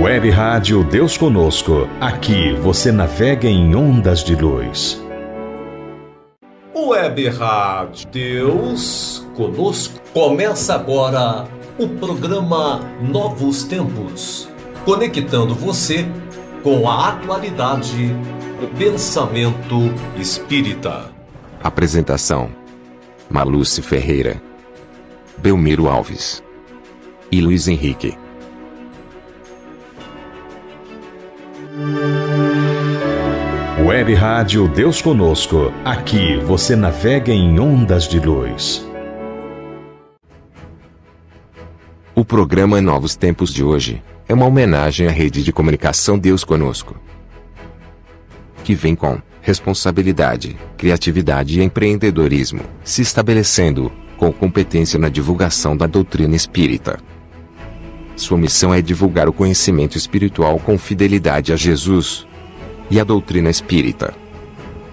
Web Rádio Deus Conosco. Aqui você navega em ondas de luz. Web Rádio Deus Conosco. Começa agora o programa Novos Tempos, conectando você com a atualidade do pensamento espírita. Apresentação: Maluce Ferreira, Belmiro Alves e Luiz Henrique. Web Rádio Deus Conosco. Aqui você navega em ondas de luz. O programa Novos Tempos de hoje é uma homenagem à rede de comunicação Deus Conosco. Que vem com responsabilidade, criatividade e empreendedorismo, se estabelecendo com competência na divulgação da doutrina espírita. Sua missão é divulgar o conhecimento espiritual com fidelidade a Jesus e a doutrina espírita,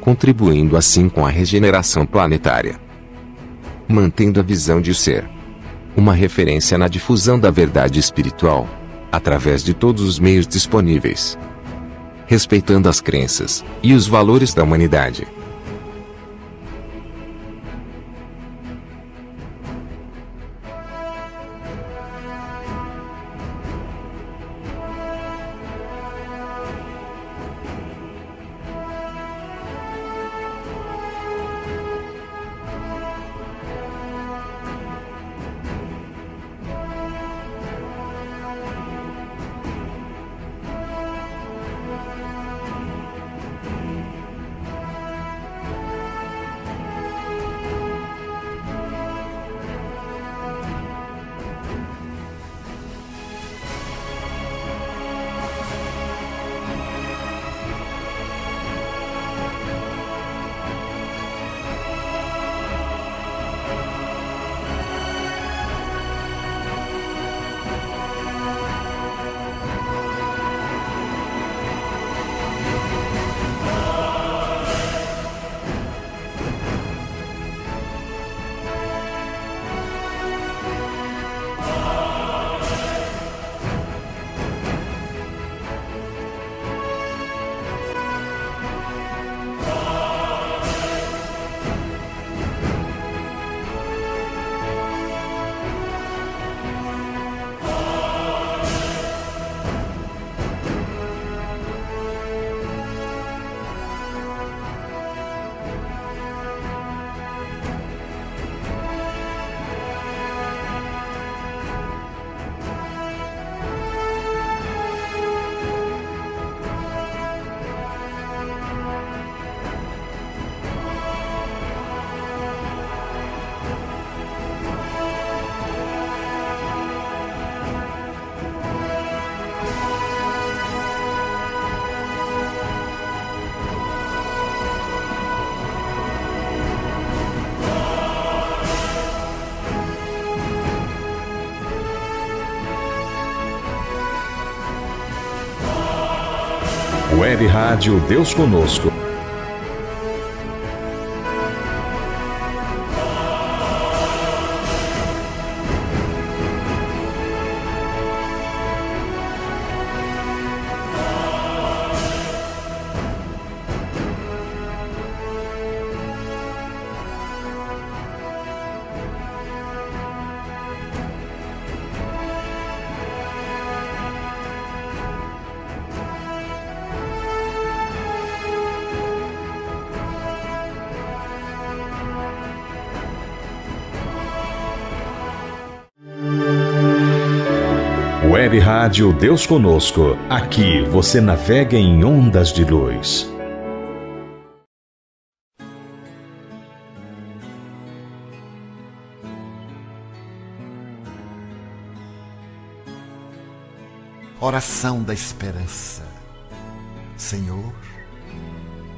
contribuindo assim com a regeneração planetária. Mantendo a visão de ser uma referência na difusão da verdade espiritual, através de todos os meios disponíveis, respeitando as crenças e os valores da humanidade. Web Rádio Deus Conosco. Rádio Deus Conosco. Aqui você navega em ondas de luz. Oração da esperança. Senhor,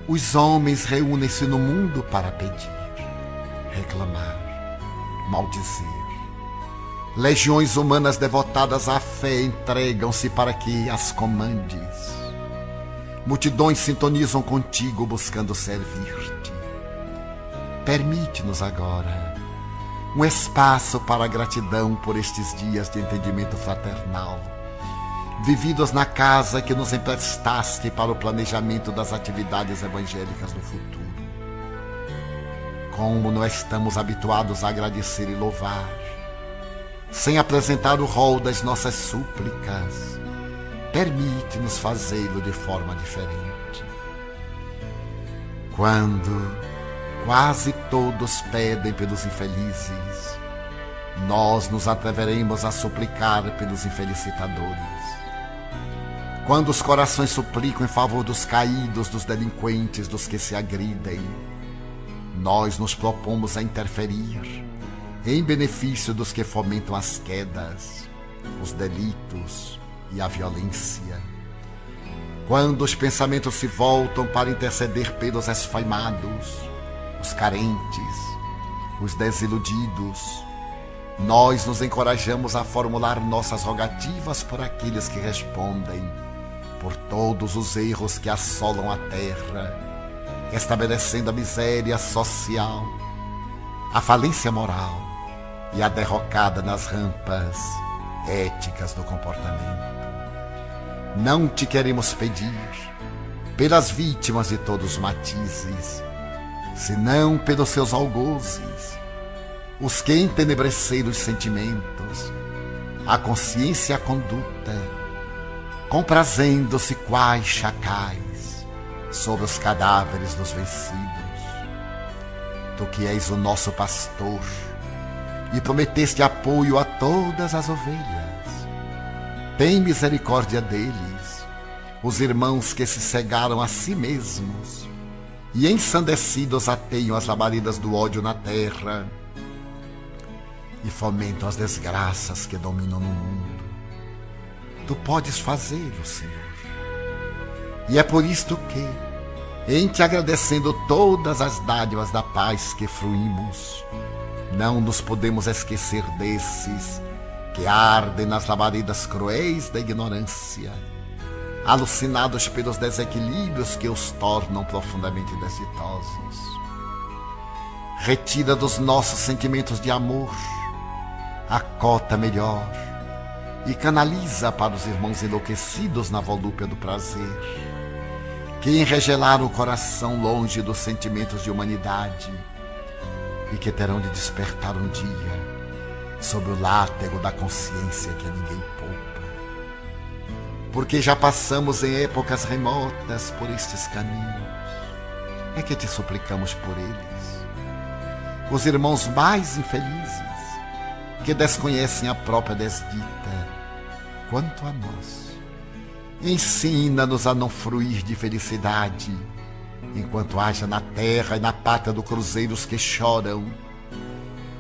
os homens reúnem-se no mundo para pedir, reclamar, maldizer. Legiões humanas devotadas à fé entregam-se para que as comandes. Multidões sintonizam contigo buscando servir-te. Permite-nos agora um espaço para a gratidão por estes dias de entendimento fraternal vividos na casa que nos emprestaste para o planejamento das atividades evangélicas no futuro. Como não estamos habituados a agradecer e louvar, sem apresentar o rol das nossas súplicas, permite-nos fazê-lo de forma diferente. Quando quase todos pedem pelos infelizes, nós nos atreveremos a suplicar pelos infelicitadores. Quando os corações suplicam em favor dos caídos, dos delinquentes, dos que se agridem, nós nos propomos a interferir em benefício dos que fomentam as quedas, os delitos e a violência. Quando os pensamentos se voltam para interceder pelos esfaimados, os carentes, os desiludidos, nós nos encorajamos a formular nossas rogativas por aqueles que respondem por todos os erros que assolam a terra, estabelecendo a miséria social, a falência moral e a derrocada nas rampas éticas do comportamento. Não te queremos pedir pelas vítimas de todos os matizes, senão pelos seus algozes, os que entenebreceram os sentimentos, a consciência e a conduta, comprazendo-se quais chacais sobre os cadáveres dos vencidos. Tu que és o nosso pastor e prometeste apoio a todas as ovelhas, tem misericórdia deles, os irmãos que se cegaram a si mesmos e ensandecidos ateiam as labaredas do ódio na terra e fomentam as desgraças que dominam no mundo. Tu podes fazê-lo, Senhor. E é por isto que, em te agradecendo todas as dádivas da paz que fruímos, não nos podemos esquecer desses que ardem nas labaredas cruéis da ignorância alucinados pelos desequilíbrios que os tornam profundamente desditosos. Retira dos nossos sentimentos de amor a cota melhor e canaliza para os irmãos enlouquecidos na volúpia do prazer, que enregelaram o coração longe dos sentimentos de humanidade e que terão de despertar um dia sob o látego da consciência que ninguém poupa porque já passamos em épocas remotas por estes caminhos. É que te suplicamos por eles, os irmãos mais infelizes, que desconhecem a própria desdita, quanto a nós. Ensina-nos a não fruir de felicidade, enquanto haja na terra e na pátria do cruzeiro os que choram,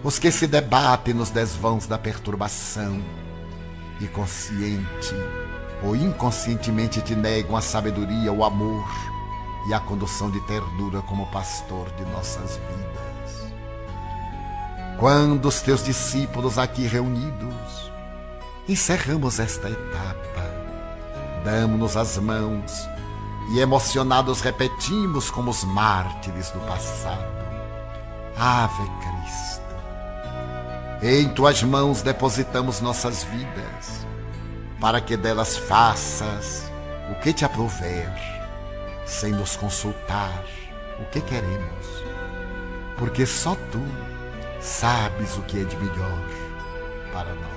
os que se debatem nos desvãos da perturbação, e consciente ou inconscientemente te negam a sabedoria, o amor e a condução de ternura como pastor de nossas vidas. Quando os teus discípulos aqui reunidos encerramos esta etapa, damos-nos as mãos e emocionados repetimos como os mártires do passado: Ave Cristo. Em tuas mãos depositamos nossas vidas para que delas faças o que te aprouver, sem nos consultar o que queremos, porque só tu sabes o que é de melhor para nós.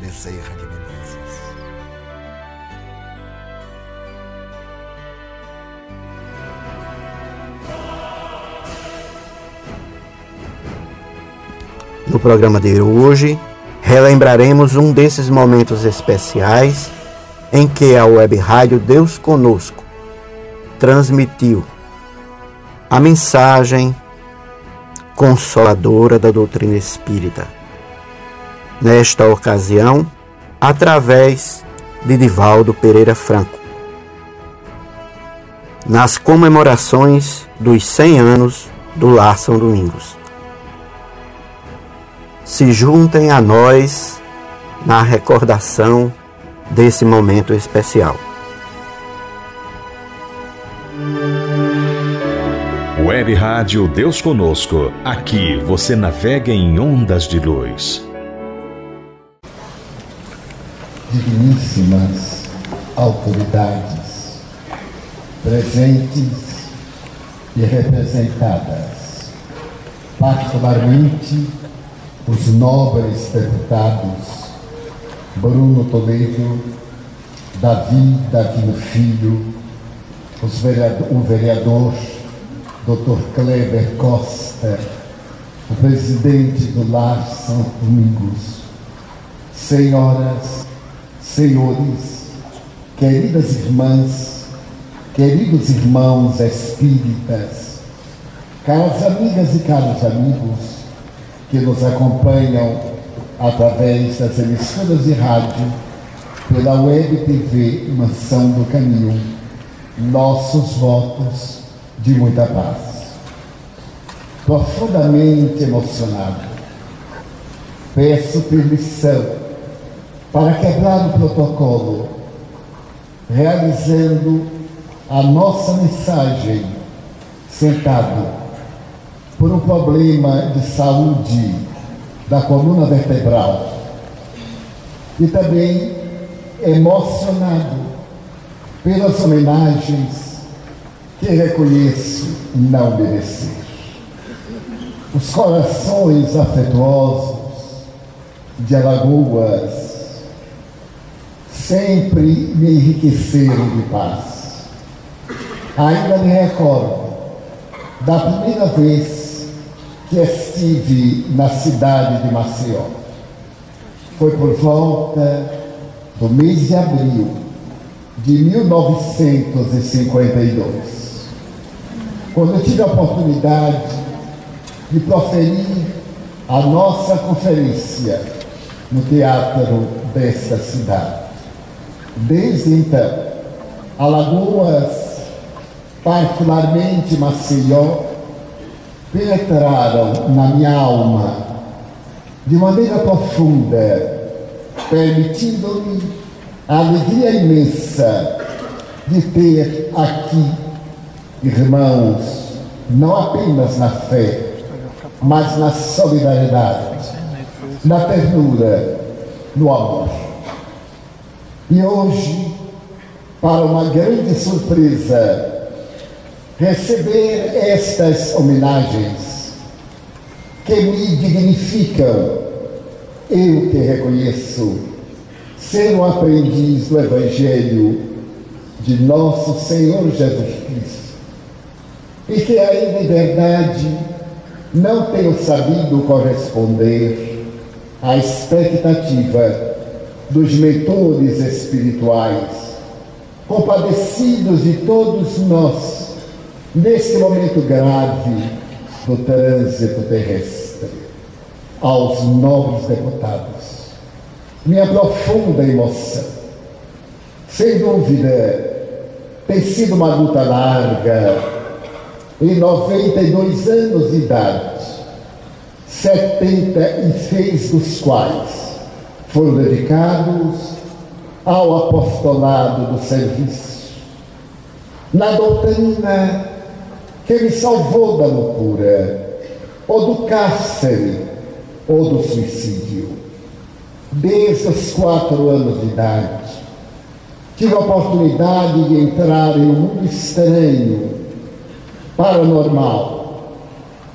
Bezerra de Menezes. No programa de hoje, relembraremos um desses momentos especiais em que a web rádio Deus Conosco transmitiu a mensagem consoladora da doutrina espírita. Nesta ocasião, através de Divaldo Pereira Franco. Nas comemorações dos 100 anos do Lar São Domingos se juntem a nós na recordação desse momento especial. Web Rádio Deus Conosco. Aqui você navega em ondas de luz. digníssimas autoridades presentes e representadas, particularmente os nobres deputados Bruno Toledo, Davi Davino Filho, vereador, o vereador Dr. Kleber Costa, o presidente do Lar São Domingos, senhoras, senhores, queridas irmãs, queridos irmãos espíritas, caras amigas e caros amigos que nos acompanham através das emissoras de rádio, pela web TV Mansão do Caminho, nossos votos de muita paz. Profundamente emocionado, peço permissão para quebrar o protocolo, realizando a nossa mensagem sentado por um problema de saúde da coluna vertebral e também emocionado pelas homenagens que reconheço não merecer. Os corações afetuosos de Alagoas sempre me enriqueceram de paz. Ainda me recordo da primeira vez que estive na cidade de Maceió. Foi por volta do mês de abril de 1952, quando eu tive a oportunidade de proferir a nossa conferência no teatro desta cidade. Desde então, Alagoas, particularmente Maceió, penetraram na minha alma de maneira profunda permitindo-me a alegria imensa de ter aqui irmãos, não apenas na fé, mas na solidariedade, na ternura, no amor. E hoje, para uma grande surpresa, receber estas homenagens que me dignificam. Eu que reconheço ser um aprendiz do Evangelho de nosso Senhor Jesus Cristo. E que ainda em verdade não tenho sabido corresponder à expectativa dos mentores espirituais, compadecidos de todos nós neste momento grave do trânsito terrestre aos nobres deputados. Minha profunda emoção. Sem dúvida, tem sido uma luta larga, em 92 anos de idade, 76 dos quais foram dedicados ao apostolado do serviço, na doutrina que me salvou da loucura ou do cárcere ou do suicídio. Desde os quatro anos de idade, tive a oportunidade de entrar em um mundo estranho, paranormal,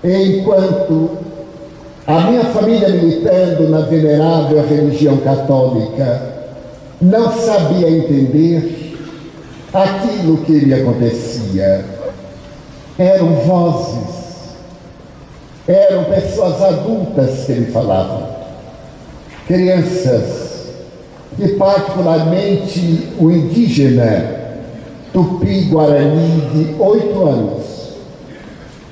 enquanto a minha família militando na venerável religião católica não sabia entender aquilo que lhe acontecia. Eram vozes. Eram pessoas adultas que ele falava, crianças, e particularmente o indígena Tupi-Guarani de oito anos,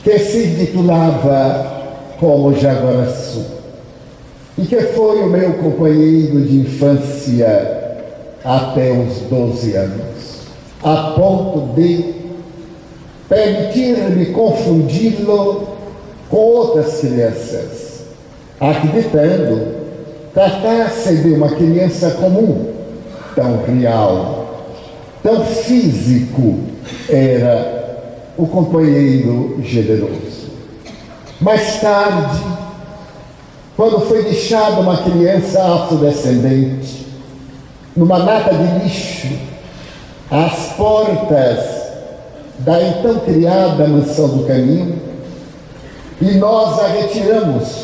que se titulava como Jaguaraçu, e que foi o meu companheiro de infância até os 12 anos, a ponto de permitir-me confundi-lo com outras crianças, acreditando tratar-se de uma criança comum, tão real, tão físico era o companheiro generoso. Mais tarde, quando foi deixada uma criança afrodescendente, numa nata de lixo, às portas da então criada mansão do caminho, e nós a retiramos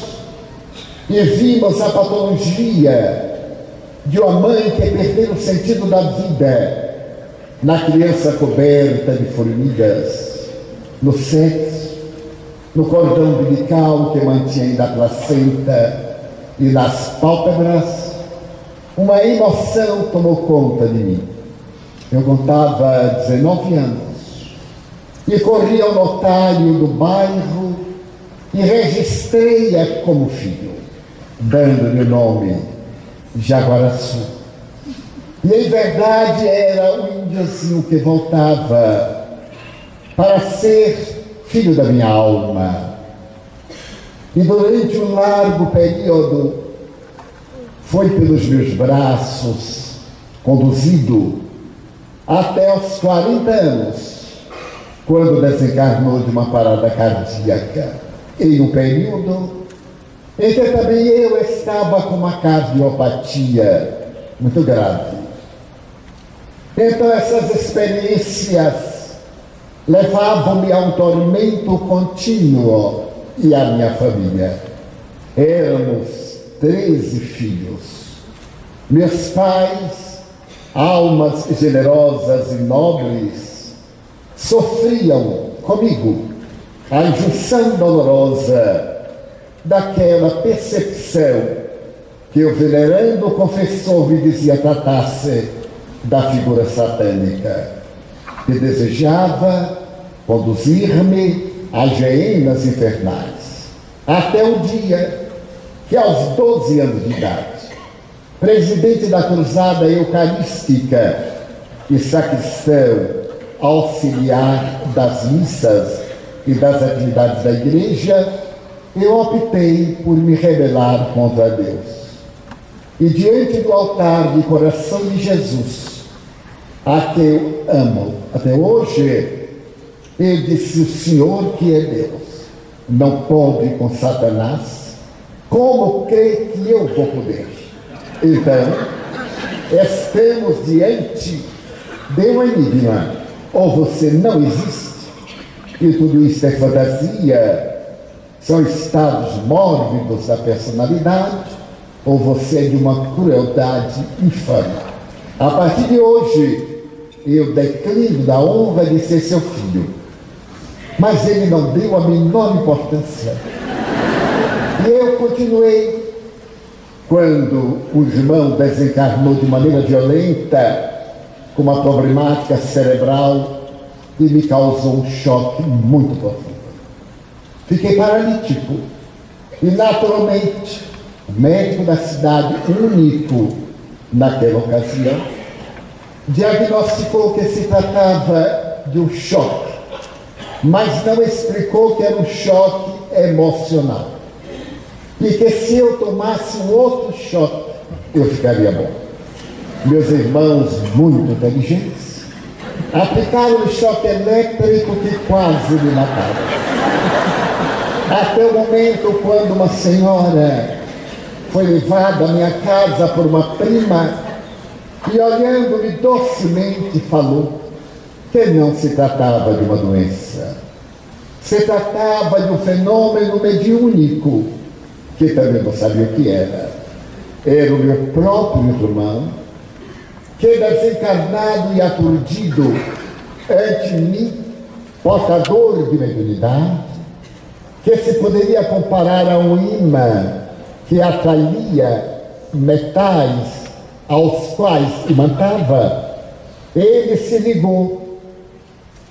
e vimos a patologia de uma mãe que perdeu o sentido da vida na criança coberta de formigas, no sexo, no cordão umbilical que mantinha ainda a placenta e nas pálpebras, uma emoção tomou conta de mim. Eu contava 19 anos e corri ao notário do bairro e registrei-a como filho, dando-lhe o nome Jaguaraçu. E em verdade era o índiozinho que voltava para ser filho da minha alma. E durante um largo período foi pelos meus braços conduzido até os 40 anos, quando desencarnou de uma parada cardíaca. Em um período em que também eu estava com uma cardiopatia muito grave. Então essas experiências levavam-me a um tormento contínuo e a minha família. Éramos treze filhos. Meus pais, almas generosas e nobres, sofriam comigo a injunção dolorosa daquela percepção que o venerando confessor me dizia tratasse da figura satânica, que desejava conduzir-me às geenas infernais, até o dia que, aos 12 anos de idade, presidente da Cruzada Eucarística e sacristão auxiliar das missas e das atividades da igreja, eu optei por me rebelar contra Deus. E diante do altar de coração de Jesus, a que eu amo até hoje, eu disse: O Senhor que é Deus não pode com Satanás, como crê que eu vou poder? Então, estamos diante de um enigma. Ou você não existe, e tudo isso é fantasia, são estados mórbidos da personalidade, ou você é de uma crueldade infame. A partir de hoje, eu declino da honra de ser seu filho. Mas ele não deu a menor importância. E eu continuei. Quando o irmão desencarnou de maneira violenta, com uma problemática cerebral, e me causou um choque muito profundo. Fiquei paralítico. E naturalmente, o médico da cidade, único naquela ocasião, diagnosticou que se tratava de um choque, mas não explicou que era um choque emocional. E que se eu tomasse um outro choque, eu ficaria bom. Meus irmãos, muito inteligentes, aplicaram o choque elétrico que quase me mataram. Até o momento quando uma senhora foi levada à minha casa por uma prima e olhando-me docemente falou que não se tratava de uma doença. Se tratava de um fenômeno mediúnico, que também não sabia o que era. Era o meu próprio irmão, que desencarnado e aturdido. Ante mim, portador de mediunidade, que se poderia comparar a um imã que atraía metais aos quais imantava, ele se ligou,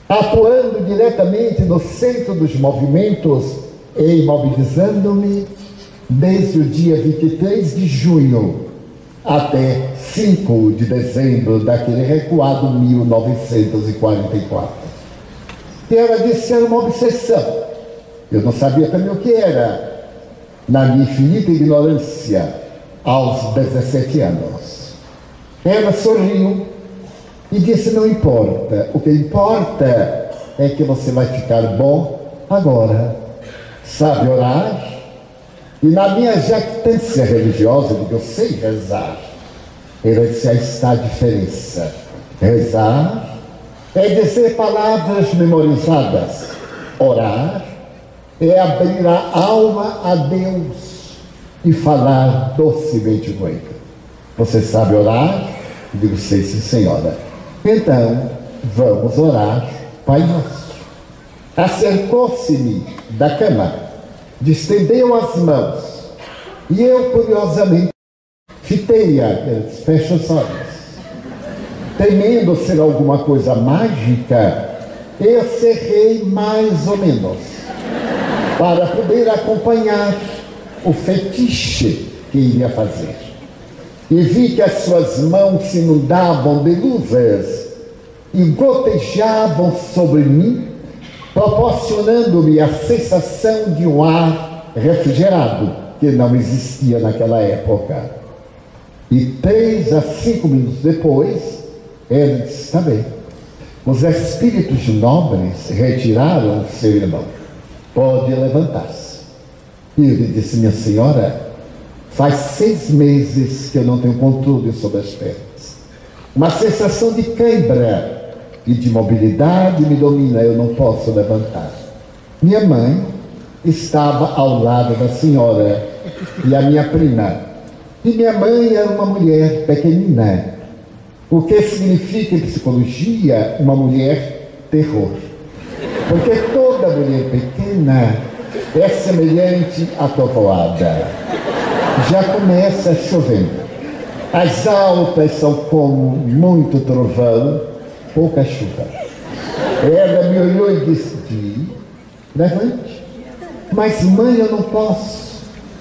atuando diretamente no centro dos movimentos e imobilizando-me desde o dia 23 de junho até 5 de dezembro daquele recuado 1944. E ela disse que era uma obsessão eu não sabia também o que era, na minha infinita ignorância, aos 17 anos. Ela sorriu e disse: Não importa, o que importa é que você vai ficar bom agora. Sabe orar? E na minha jactância religiosa, de que eu sei rezar, Essa está a diferença. Rezar é dizer palavras memorizadas. Orar é abrir a alma a Deus e falar docemente com Ele. Você sabe orar? Digo, sei, sim, senhora. Então, vamos orar, Pai Nosso. Acercou-se-me da cama, distendeu as mãos, e eu, curiosamente, fitei-a, fecha os olhos. Temendo ser alguma coisa mágica, eu cerrei mais ou menos, para poder acompanhar o fetiche que iria fazer. E vi que as suas mãos se inundavam de luzes e gotejavam sobre mim, proporcionando-me a sensação de um ar refrigerado que não existia naquela época. E três a cinco minutos depois, ele disse também: os espíritos nobres retiraram seu irmão. Pode levantar-se. E ele disse: Minha senhora, faz seis meses que eu não tenho controle sobre as pernas. Uma sensação de cãibra e de mobilidade me domina, eu não posso levantar. Minha mãe estava ao lado da senhora e a minha prima. E minha mãe era uma mulher pequenina, o que significa em psicologia uma mulher terror. Porque toda mulher pequena é semelhante à trovoada. Já começa chovendo. As altas são como muito trovão pouca chuva. Ela me olhou e disse: levante. Mas, mãe, eu não posso.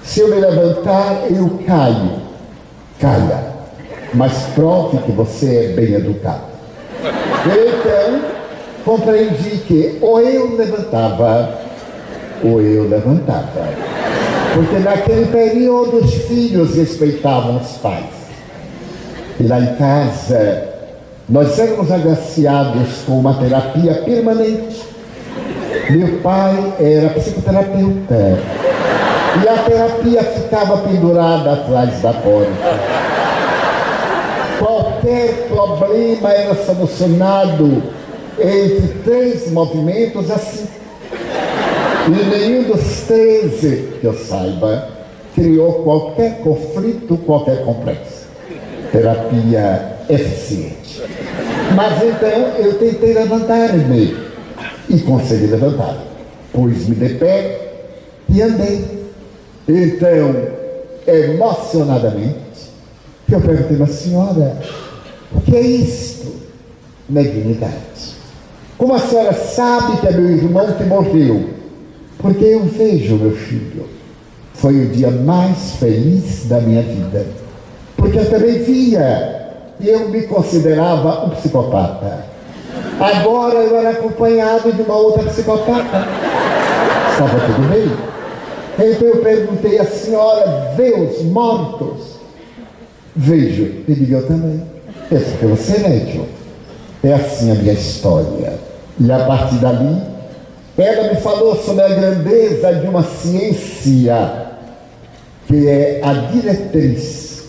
Se eu me levantar, eu caio. Caia. Mas prove que você é bem educado. Então, compreendi que ou eu levantava, ou eu levantava. Porque naquele período os filhos respeitavam os pais. E lá em casa, nós éramos agraciados com uma terapia permanente. Meu pai era psicoterapeuta. E a terapia ficava pendurada atrás da porta. Qualquer problema era solucionado entre três movimentos assim. E nenhum dos treze, que eu saiba, criou qualquer conflito, qualquer complexo. Terapia eficiente. Mas então eu tentei levantar-me e consegui levantar. Pus-me de pé e andei. Então, emocionadamente, eu perguntei à senhora, o que é isto? Mediunidade. Como a senhora sabe que é meu irmão que morreu? Porque eu vejo meu filho. Foi o dia mais feliz da minha vida. Porque eu também via e eu me considerava um psicopata. Agora eu era acompanhado de uma outra psicopata. Estava tudo bem? Então eu perguntei à senhora, vê os mortos? Vejo. E digo, eu também. Porque você é médium. É assim a minha história. E a partir dali, ela me falou sobre a grandeza de uma ciência que é a diretriz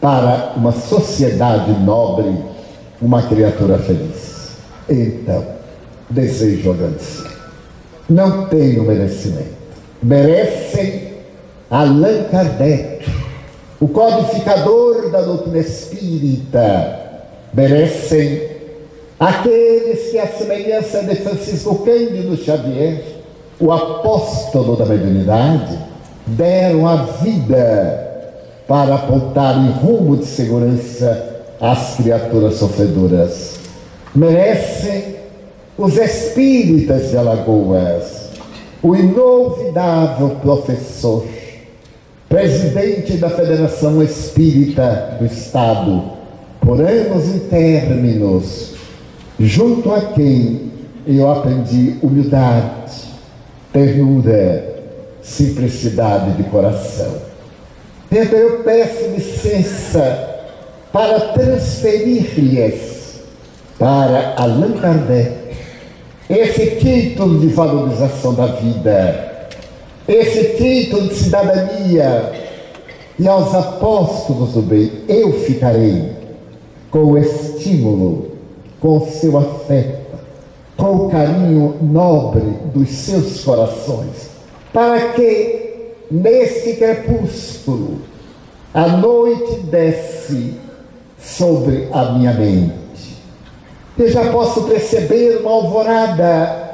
para uma sociedade nobre, uma criatura feliz. Então, desejo agradecer. Não tenho merecimento. Merecem Allan Kardec, o codificador da doutrina espírita. Merecem aqueles que, a semelhança de Francisco Cândido Xavier, o apóstolo da mediunidade, deram a vida para apontar em rumo de segurança às criaturas sofredoras. Merecem os espíritas de Alagoas, o inolvidável professor, presidente da Federação Espírita do Estado, por anos em términos, junto a quem eu aprendi humildade, ternura, simplicidade de coração. Então eu peço licença para transferir-lhes para Allan Kardec esse título de valorização da vida, esse título de cidadania e aos apóstolos do bem, eu ficarei com o estímulo, com o seu afeto, com o carinho nobre dos seus corações, para que neste crepúsculo a noite desce sobre a minha mente. Eu já posso perceber uma alvorada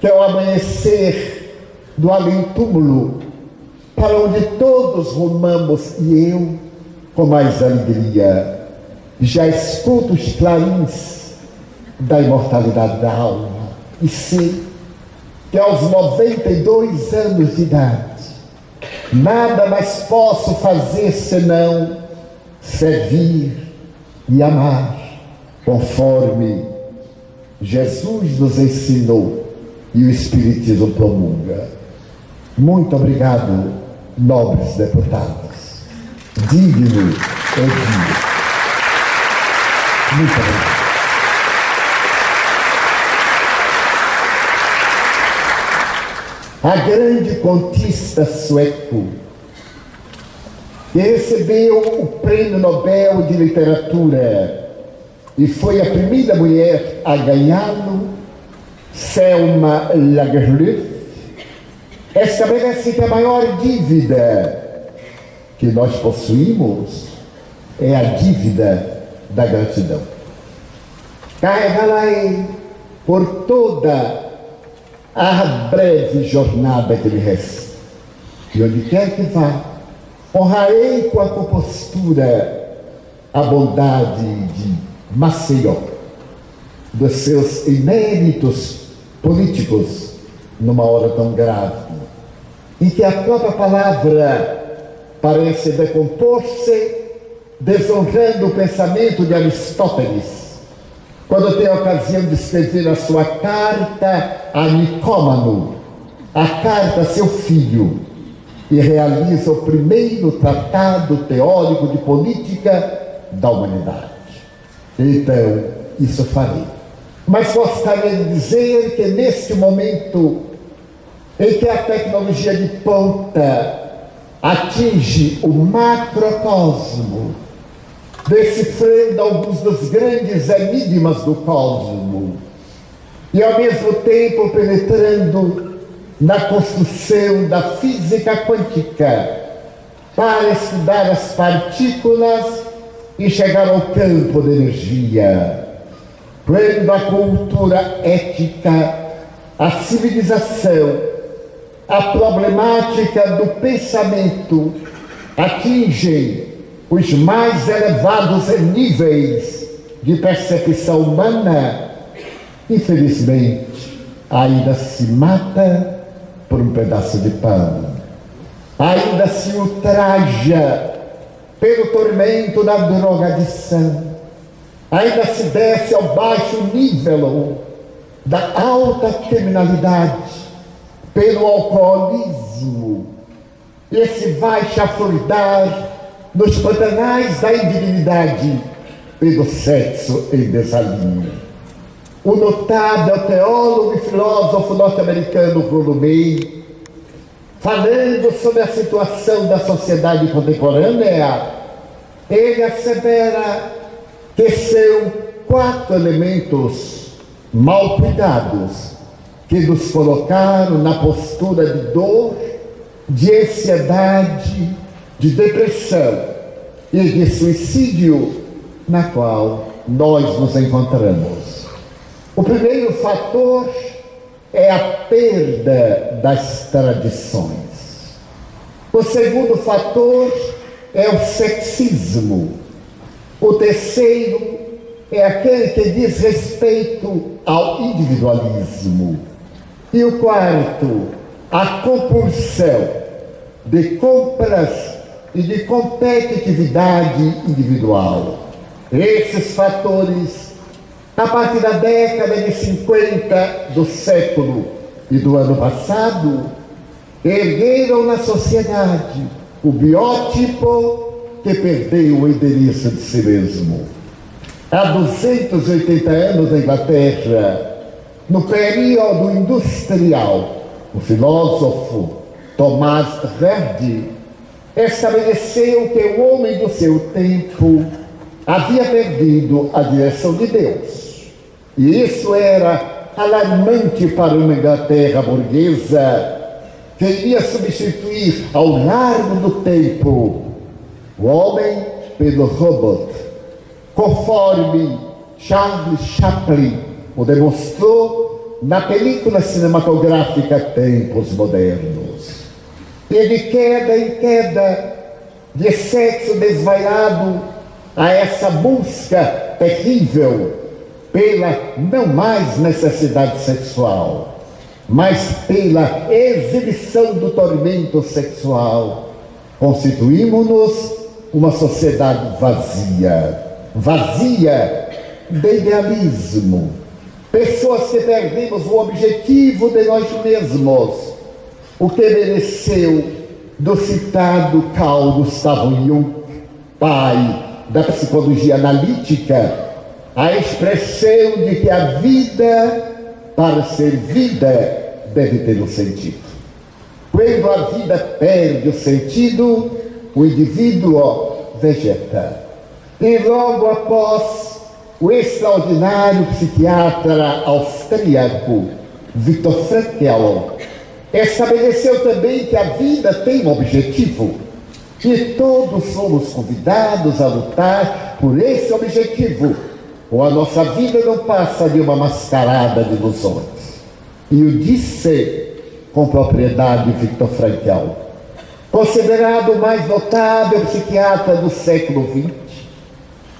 que é o amanhecer do além-túmulo para onde todos rumamos e eu, com mais alegria, já escuto os clarins da imortalidade da alma. E sei que aos 92 anos de idade nada mais posso fazer senão servir e amar conforme Jesus nos ensinou e o Espiritismo promulga. Muito obrigado nobres deputados. Digno é dia. Muito obrigado. A grande contista sueco, que recebeu o Prêmio Nobel de Literatura e foi a primeira mulher a ganhá-lo, Selma Lagerlöf, estabelece que a maior dívida que nós possuímos é a dívida da gratidão. Carregará-la por toda a breve jornada que lhe resta. E onde quer que vá, honrarei com a compostura a bondade de Maceió, dos seus inéditos políticos numa hora tão grave em que a própria palavra parece decompor-se, desonrando o pensamento de Aristóteles, quando tem a ocasião de escrever a sua carta a Nicômano, a carta a seu filho, e realiza o primeiro tratado teórico de política da humanidade. Então, isso farei. Mas gostaria de dizer que neste momento em que a tecnologia de ponta atinge o macrocosmo, decifrando alguns dos grandes enigmas do cosmo, e ao mesmo tempo penetrando na construção da física quântica para estudar as partículas e chegar ao campo da energia. Quando a cultura ética, a civilização, a problemática do pensamento atinge os mais elevados níveis de percepção humana, infelizmente, ainda se mata por um pedaço de pão, ainda se ultraja pelo tormento da drogadição, ainda se desce ao baixo nível da alta criminalidade pelo alcoolismo. Esse vai chafurdar nos pantanais da indignidade pelo sexo em desalinho. O notável teólogo e filósofo norte-americano Bruno May, falando sobre a situação da sociedade contemporânea, ele assevera que são quatro elementos mal cuidados que nos colocaram na postura de dor, de ansiedade, de depressão e de suicídio na qual nós nos encontramos. O primeiro fator é a perda das tradições. O segundo fator é o sexismo. O terceiro é aquele que diz respeito ao individualismo. E o quarto, a compulsão de compras e de competitividade individual. Esses fatores, a partir da década de 50 do século e do ano passado, ergueram na sociedade o biótipo que perdeu o endereço de si mesmo. Há 280 anos na Inglaterra, no período industrial, o filósofo Tomás Verdi estabeleceu que o homem do seu tempo havia perdido a direção de Deus. E isso era alarmante para uma Inglaterra burguesa que iria substituir ao largo do tempo o homem pelo robot, conforme Charles Chaplin o demonstrou na película cinematográfica Tempos Modernos. E de queda em queda, de sexo desvairado a essa busca terrível pela não mais necessidade sexual mas pela exibição do tormento sexual, constituímos-nos uma sociedade vazia, vazia de idealismo, pessoas que perdemos o objetivo de nós mesmos, o que mereceu do citado Carl Gustavo Jung, pai da psicologia analítica, a expressão de que a vida para ser vida, deve ter um sentido. Quando a vida perde o sentido, o indivíduo vegeta. E logo após, o extraordinário psiquiatra austríaco Viktor Frankl estabeleceu também que a vida tem um objetivo e todos somos convidados a lutar por esse objetivo ou a nossa vida não passa de uma mascarada de ilusões. E o disse com propriedade Victor Frankl, considerado o mais notável psiquiatra do século XX.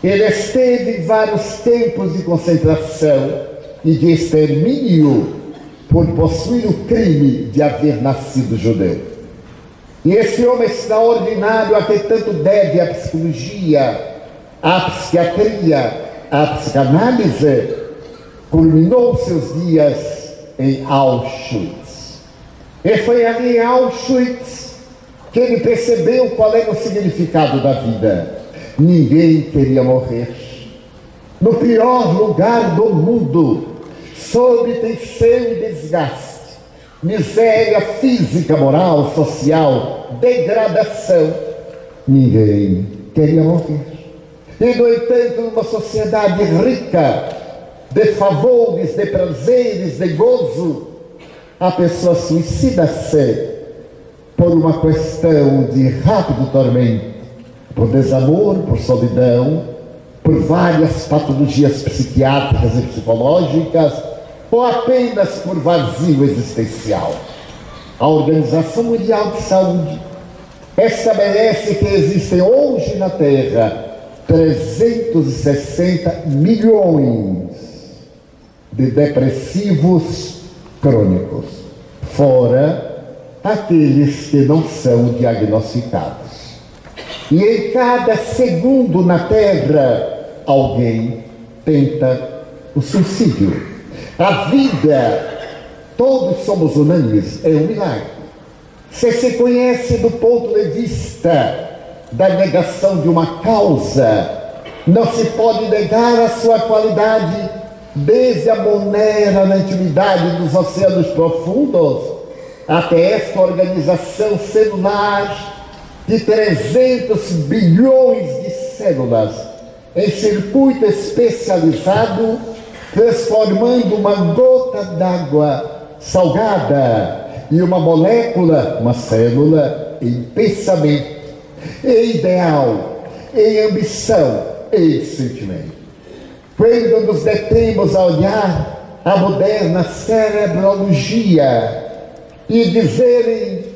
Ele esteve em vários tempos de concentração e de extermínio por possuir o crime de haver nascido judeu. E esse homem extraordinário a que tanto deve a psicologia, a psiquiatria, a psicanálise culminou seus dias em Auschwitz. E foi ali em Auschwitz que ele percebeu qual era o significado da vida. Ninguém queria morrer. No pior lugar do mundo, sob tensão e desgaste, miséria física, moral, social, degradação, ninguém queria morrer. E, no entanto, uma sociedade rica de favores, de prazeres, de gozo, a pessoa suicida-se por uma questão de rápido tormento, por desamor, por solidão, por várias patologias psiquiátricas e psicológicas, ou apenas por vazio existencial. A Organização Mundial de Saúde estabelece que existem hoje na Terra 360 milhões de depressivos crônicos, fora aqueles que não são diagnosticados. E em cada segundo na Terra, alguém tenta o suicídio. A vida, todos somos unânimes, é um milagre. Se se conhece do ponto de vista da negação de uma causa. Não se pode negar a sua qualidade desde a monera na intimidade dos oceanos profundos até esta organização celular de 300 bilhões de células em circuito especializado, transformando uma gota d'água salgada e uma molécula, uma célula, em pensamento em ideal, em ambição, em sentimento. Quando nos detemos a olhar a moderna cerebrologia e dizerem,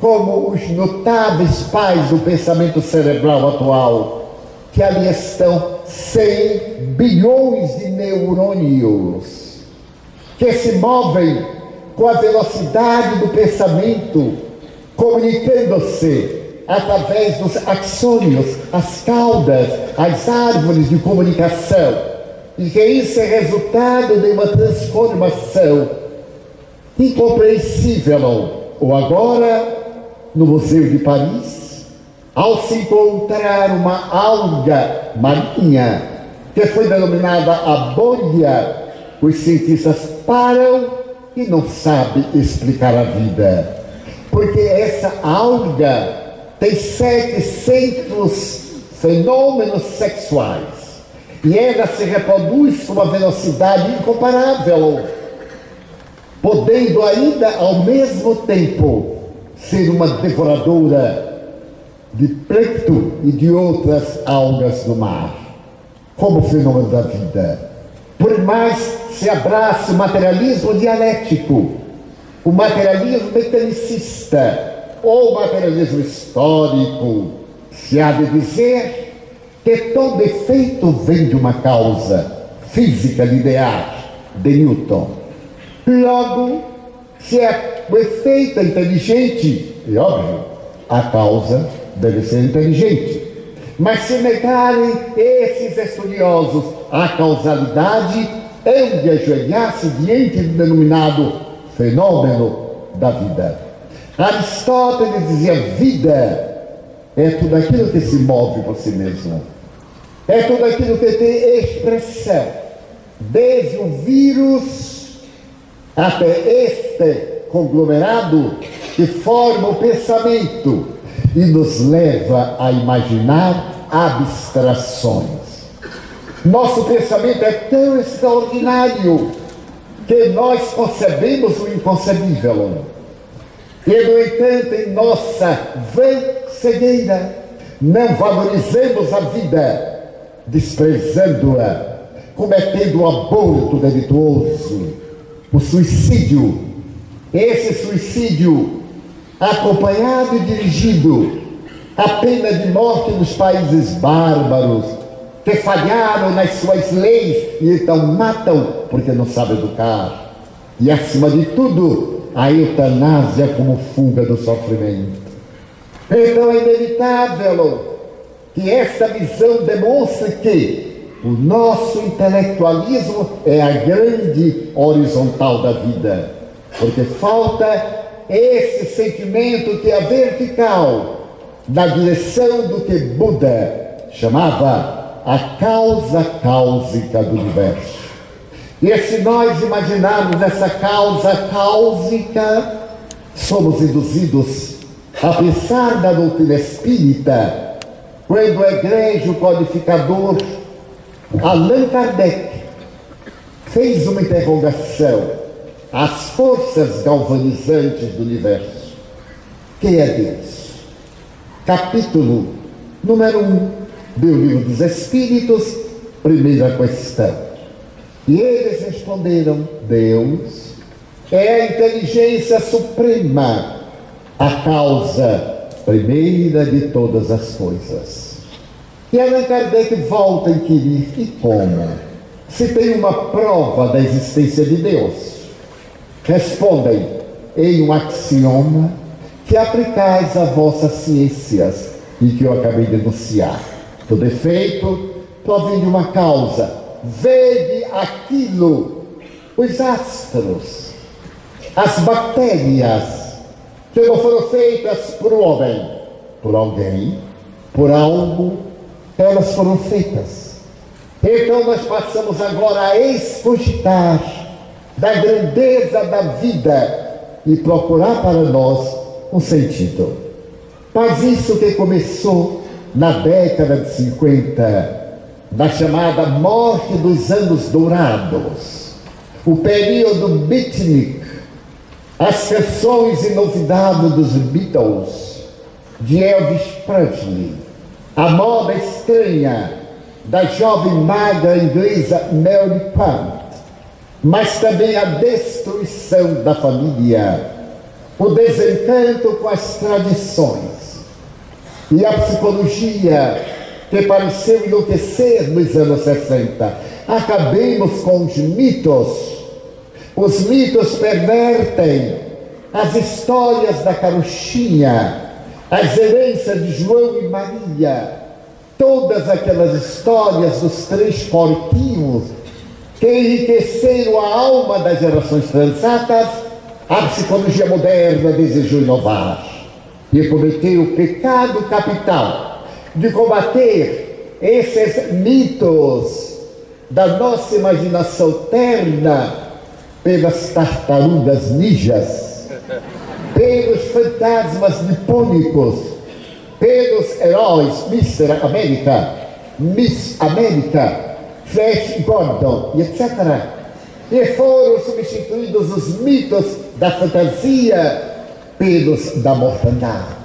como os notáveis pais do pensamento cerebral atual, que ali estão 100 bilhões de neurônios que se movem com a velocidade do pensamento, comunicando-se através dos axônios, as caudas, as árvores de comunicação, e que isso é resultado de uma transformação incompreensível. Ou agora, no Museu de Paris, ao se encontrar uma alga marinha, que foi denominada a bolha, os cientistas param e não sabem explicar a vida. Porque essa alga tem 700 fenômenos sexuais. E ela se reproduz com uma velocidade incomparável, podendo ainda ao mesmo tempo ser uma devoradora de plecto e de outras algas do mar, como fenômeno da vida. Por mais se abrace o materialismo dialético, o materialismo mecanicista ou materialismo histórico, se há de dizer que todo efeito vem de uma causa física linear de Newton. Logo, se é o efeito é inteligente, é óbvio, a causa deve ser inteligente. Mas se negarem esses estudiosos a causalidade, hão de ajoelhar-se diante do denominado fenômeno da vida. Aristóteles dizia: vida é tudo aquilo que se move por si mesmo. É tudo aquilo que tem expressão. Desde o vírus até este conglomerado que forma o pensamento e nos leva a imaginar abstrações. Nosso pensamento é tão extraordinário que nós concebemos o inconcebível. E, no entanto, em nossa vã cegueira, não valorizamos a vida, desprezando-a, cometendo o aborto delituoso, o suicídio. Esse suicídio, acompanhado e dirigido, a pena de morte nos países bárbaros, que falharam nas suas leis e então matam porque não sabem educar. E acima de tudo, a eutanásia como fuga do sofrimento. Então é inevitável que esta visão demonstre que o nosso intelectualismo é a grande horizontal da vida, porque falta esse sentimento que é vertical, na direção do que Buda chamava a causa cáusica do universo. E se nós imaginarmos essa causa cáusica, somos induzidos a pensar na doutrina espírita, quando o egregio codificador Allan Kardec fez uma interrogação às forças galvanizantes do universo. Quem é Deus? Capítulo número 1 um, do livro dos Espíritos, primeira questão. E eles responderam: Deus é a inteligência suprema, a causa primeira de todas as coisas. E Allan Kardec volta a inquirir: e como? Se tem uma prova da existência de Deus. Respondem em um axioma que aplicais a vossas ciências e que eu acabei de enunciar. Todo efeito provém de uma causa vede aquilo, os astros, as bactérias, que não foram feitas por um homem, por alguém, por algo, elas foram feitas. Então nós passamos agora a excogitar da grandeza da vida e procurar para nós um sentido. Mas isso que começou na década de 50, da chamada morte dos anos dourados, o período beatnik, as canções e novidades dos Beatles, de Elvis Presley, a moda estranha da jovem magra inglesa Mary Pant, mas também a destruição da família, o desencanto com as tradições e a psicologia que pareceu enlouquecer nos anos 60. Acabemos com os mitos. Os mitos pervertem as histórias da carochinha, as heranças de João e Maria, todas aquelas histórias dos três porquinhos que enriqueceram a alma das gerações transatas, a psicologia moderna desejou inovar e cometeu o pecado capital de combater esses mitos da nossa imaginação terna pelas tartarugas ninjas, pelos fantasmas nipônicos, pelos heróis Mr. América, Miss América, Flash Gordon e etc. E foram substituídos os mitos da fantasia pelos da mortandade.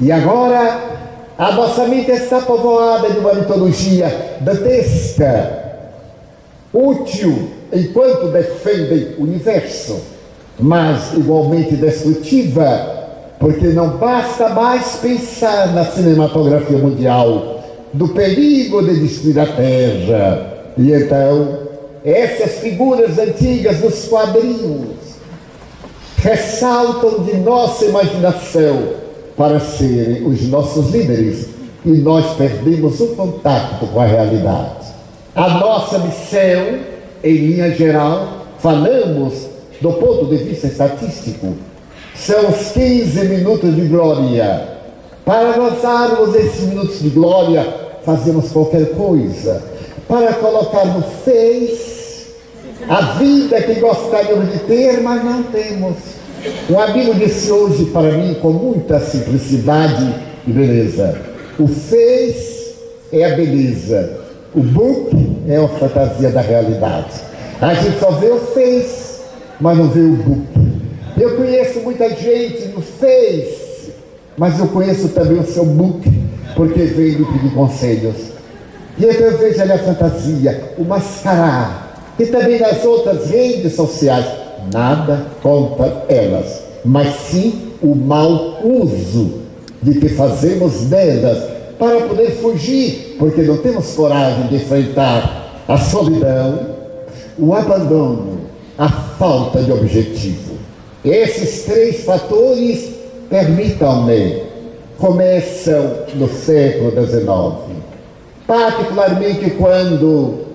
E agora a nossa mente está povoada de uma mitologia dantesca, útil enquanto defende o universo, mas igualmente destrutiva, porque não basta mais pensar na cinematografia mundial do perigo de destruir a Terra. E então, essas figuras antigas dos quadrinhos ressaltam de nossa imaginação para serem os nossos líderes e nós perdemos o contato com a realidade. A nossa missão, em linha geral, falamos do ponto de vista estatístico, são os 15 minutos de glória. Para nós darmos esses minutos de glória, fazemos qualquer coisa. Para colocar no Face a vida que gostaríamos de ter, mas não temos. Um amigo disse hoje para mim com muita simplicidade e beleza: o Face é a beleza, o book é a fantasia da realidade. A gente só vê o Face, mas não vê o book. Eu conheço muita gente no Face, mas eu conheço também o seu book, porque veio pedir conselhos. E então eu vejo ali a fantasia, o mascarar, e também nas outras redes sociais nada contra elas, mas sim o mau uso de que fazemos delas para poder fugir, porque não temos coragem de enfrentar a solidão, o abandono, a falta de objetivo. Esses três fatores, permitam-me, começam no século XIX, particularmente quando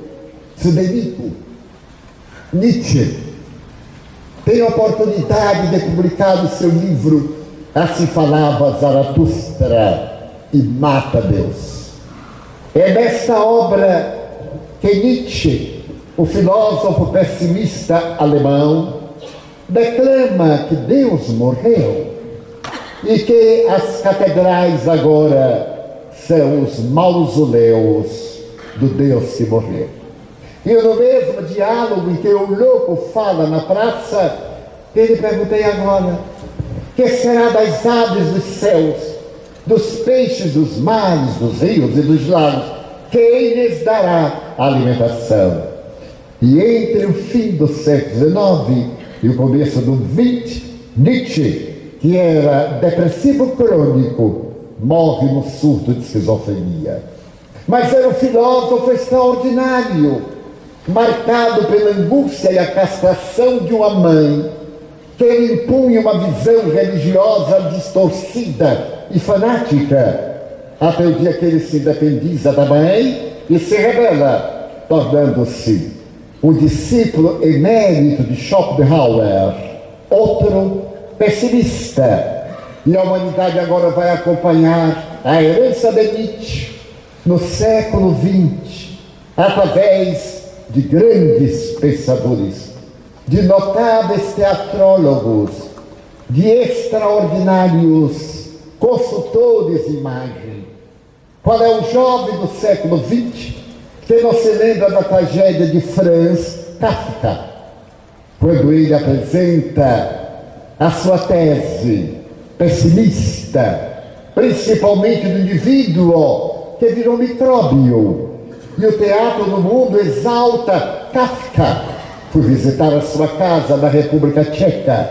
Frederico Nietzsche tem a oportunidade de publicar o seu livro Assim Falava Zaratustra e Mata Deus. É nesta obra que Nietzsche, o filósofo pessimista alemão, declama que Deus morreu e que as catedrais agora são os mausoléus do Deus que morreu. E no mesmo diálogo em que o louco fala na praça, ele perguntei agora: que será das aves dos céus, dos peixes dos mares, dos rios e dos lagos? Quem lhes dará alimentação? E entre o fim do século XIX e o começo do XX, Nietzsche, que era depressivo crônico, morre no surto de esquizofrenia. Mas era um filósofo extraordinário marcado pela angústia e a castração de uma mãe que lhe impunha uma visão religiosa distorcida e fanática, até o dia que ele se independiza da mãe e se rebela, tornando-se um discípulo emérito de Schopenhauer, outro pessimista. E a humanidade agora vai acompanhar a herança de Nietzsche no século XX, através de grandes pensadores, de notáveis teatrólogos, de extraordinários consultores de imagem. Qual é o jovem do século XX que não se lembra da tragédia de Franz Kafka, quando ele apresenta a sua tese pessimista, principalmente do indivíduo que virou micróbio, e o teatro no mundo exalta Kafka. Fui visitar a sua casa na República Tcheca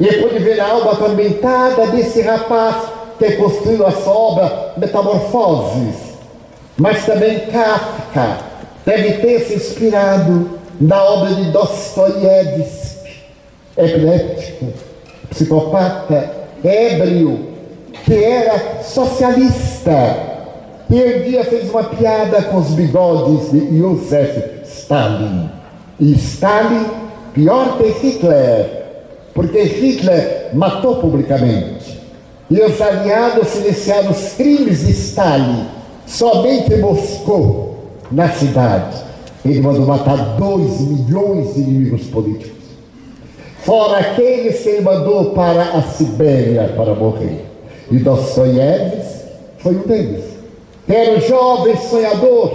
e pude ver a alma atormentada desse rapaz que construiu a sua obra Metamorfoses. Mas também Kafka deve ter se inspirado na obra de Dostoiévski, epiléptico, psicopata, ébrio, que era socialista e um dia fez uma piada com os bigodes de Josef Stalin. E Stalin, pior que Hitler, porque Hitler matou publicamente. E os aliados silenciaram os crimes de Stalin somente Moscou, na cidade. Ele mandou matar dois milhões de inimigos políticos. Fora aqueles que ele mandou para a Sibéria para morrer. E Dostoiévski foi um deles. Era o jovem sonhador,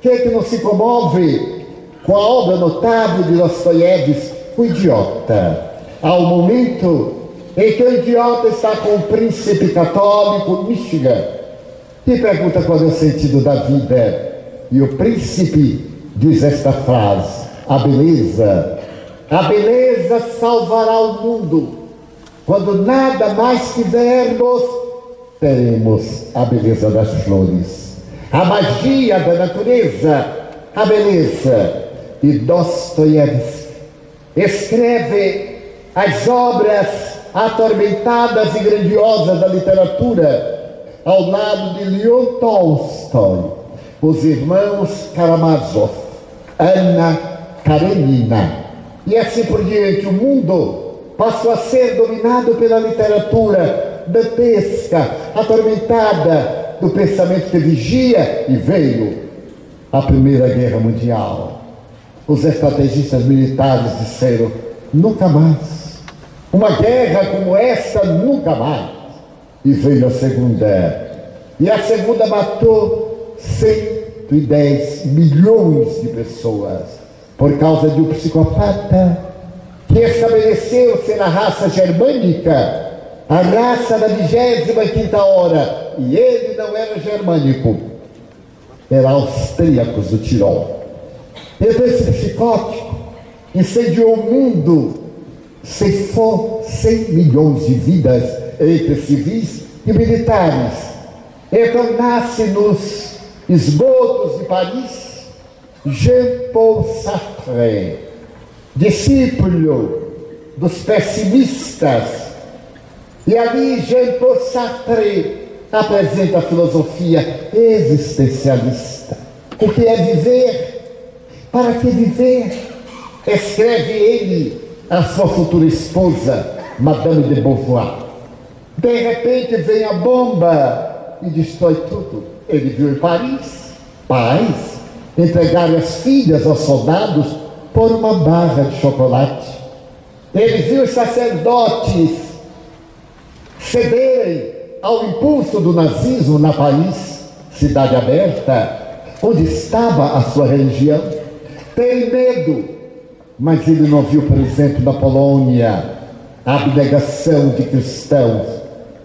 que, é que não se comove com a obra notável de Dostoiévski, o idiota. Ao momento em que o idiota está com o príncipe católico Michigan e pergunta qual é o sentido da vida. E o príncipe diz esta frase: a beleza, a beleza salvará o mundo. Quando nada mais quisermos, teremos a beleza das flores, a magia da natureza, a beleza. E Dostoiévski escreve as obras atormentadas e grandiosas da literatura ao lado de Leon Tolstói, os irmãos Karamazov, Anna Karenina. E assim por diante, o mundo passou a ser dominado pela literatura dantesca, atormentada do pensamento que vigia e veio a Primeira Guerra Mundial. Os estrategistas militares disseram: nunca mais. Uma guerra como essa, nunca mais. E veio a Segunda. E a Segunda matou 110 milhões de pessoas por causa de um psicopata que estabeleceu ser a raça germânica, a raça da vigésima quinta hora, e ele não era germânico, era austríacos do Tirol. Então esse psicótico incendiou o mundo, ceifou 100 milhões de vidas entre civis e militares. Então nasce nos esgotos de Paris Jean-Paul Sartre, discípulo dos pessimistas. E ali Jean-Paul Sartre apresenta a filosofia existencialista. O que é viver? Para que viver? Escreve ele a sua futura esposa, Madame de Beauvoir. De repente vem a bomba e destrói tudo. Ele viu em Paris paz, entregar as filhas aos soldados por uma barra de chocolate. Ele viu os sacerdotes cederem ao impulso do nazismo na Paris, cidade aberta, onde estava a sua religião. Tem medo, mas ele não viu, por exemplo, na Polônia, a abnegação de cristãos,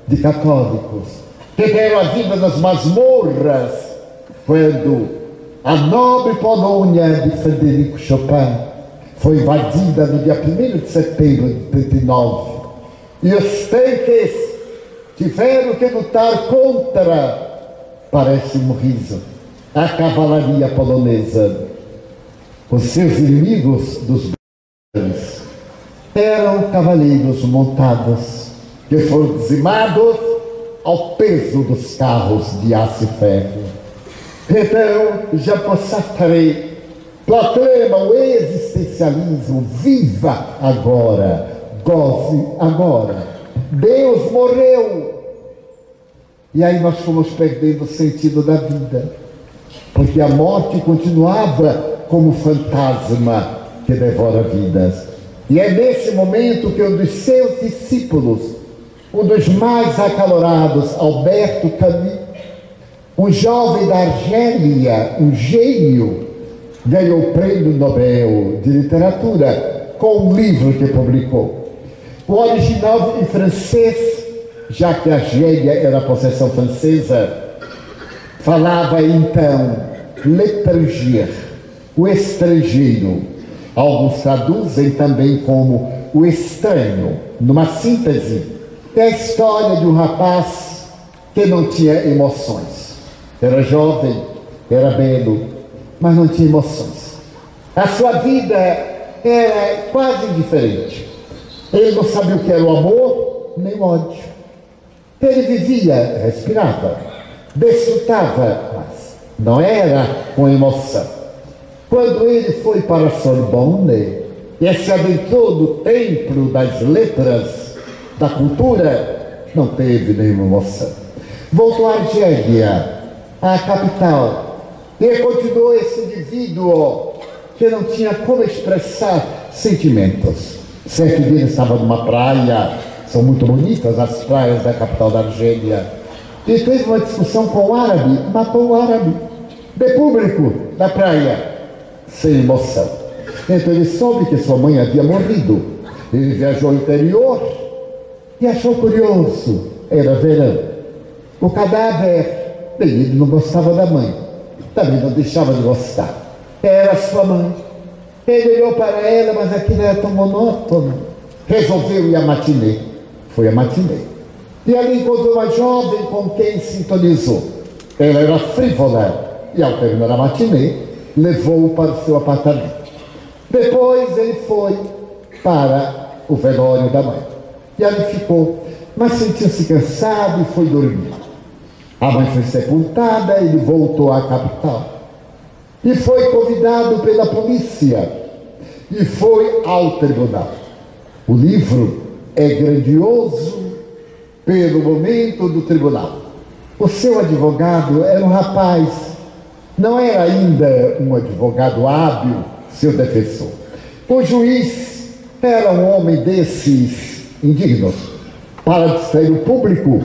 de católicos, que deram a vida nas masmorras, quando a nobre Polônia de Frederico Chopin foi invadida no dia 1 de setembro de 39 e os tanques tiveram que lutar contra, parece um riso, a cavalaria polonesa. Os seus inimigos dos eram cavaleiros montados que foram dizimados ao peso dos carros de aço e ferro. Então, já Sartre proclama o existencialismo, viva agora, goze agora. Deus morreu. E aí nós fomos perdendo o sentido da vida, porque a morte continuava como fantasma que devora vidas. E é nesse momento que um dos seus discípulos, um dos mais acalorados, Alberto Camus, um jovem da Argélia, um gênio, ganhou o prêmio Nobel de Literatura com um livro que publicou. O original em francês, já que a Argélia era possessão francesa, falava então l'étranger, o estrangeiro. Alguns traduzem também como o estranho, numa síntese. É a história de um rapaz que não tinha emoções era jovem, era belo, mas não tinha emoções. A sua vida era quase indiferente. Ele não sabia o que era o amor, nem o ódio. Ele vivia, respirava, desfrutava, mas não era com emoção. Quando ele foi para Sorbonne e se adentrou no templo das letras, da cultura, não teve nenhuma emoção. Voltou à Argélia, à capital. E continuou esse indivíduo que não tinha como expressar sentimentos. Certo dia ele estava numa praia, são muito bonitas as praias da capital da Argélia. e fez uma discussão com o árabe, matou o árabe, de público, na praia, sem emoção. Então ele soube que sua mãe havia morrido. Ele viajou ao interior e achou curioso. Era verão. O cadáver, bem, ele não gostava da mãe, também não deixava de gostar. Era sua mãe. Ele olhou para ela, mas aquilo era tão monótono. Resolveu ir à matinê. Foi à matinê. E ali encontrou uma jovem com quem sintonizou. Ela era frívola. E ao terminar a matinê, levou-o para o seu apartamento. Depois ele foi para o velório da mãe. E ali ficou, mas sentiu-se cansado e foi dormir. A mãe foi sepultada, ele voltou à capital. E foi convidado pela polícia. E foi ao tribunal. O livro é grandioso pelo momento do tribunal. O seu advogado era um rapaz, não era ainda um advogado hábil, seu defensor. O juiz era um homem desses indignos. Para distrair o público,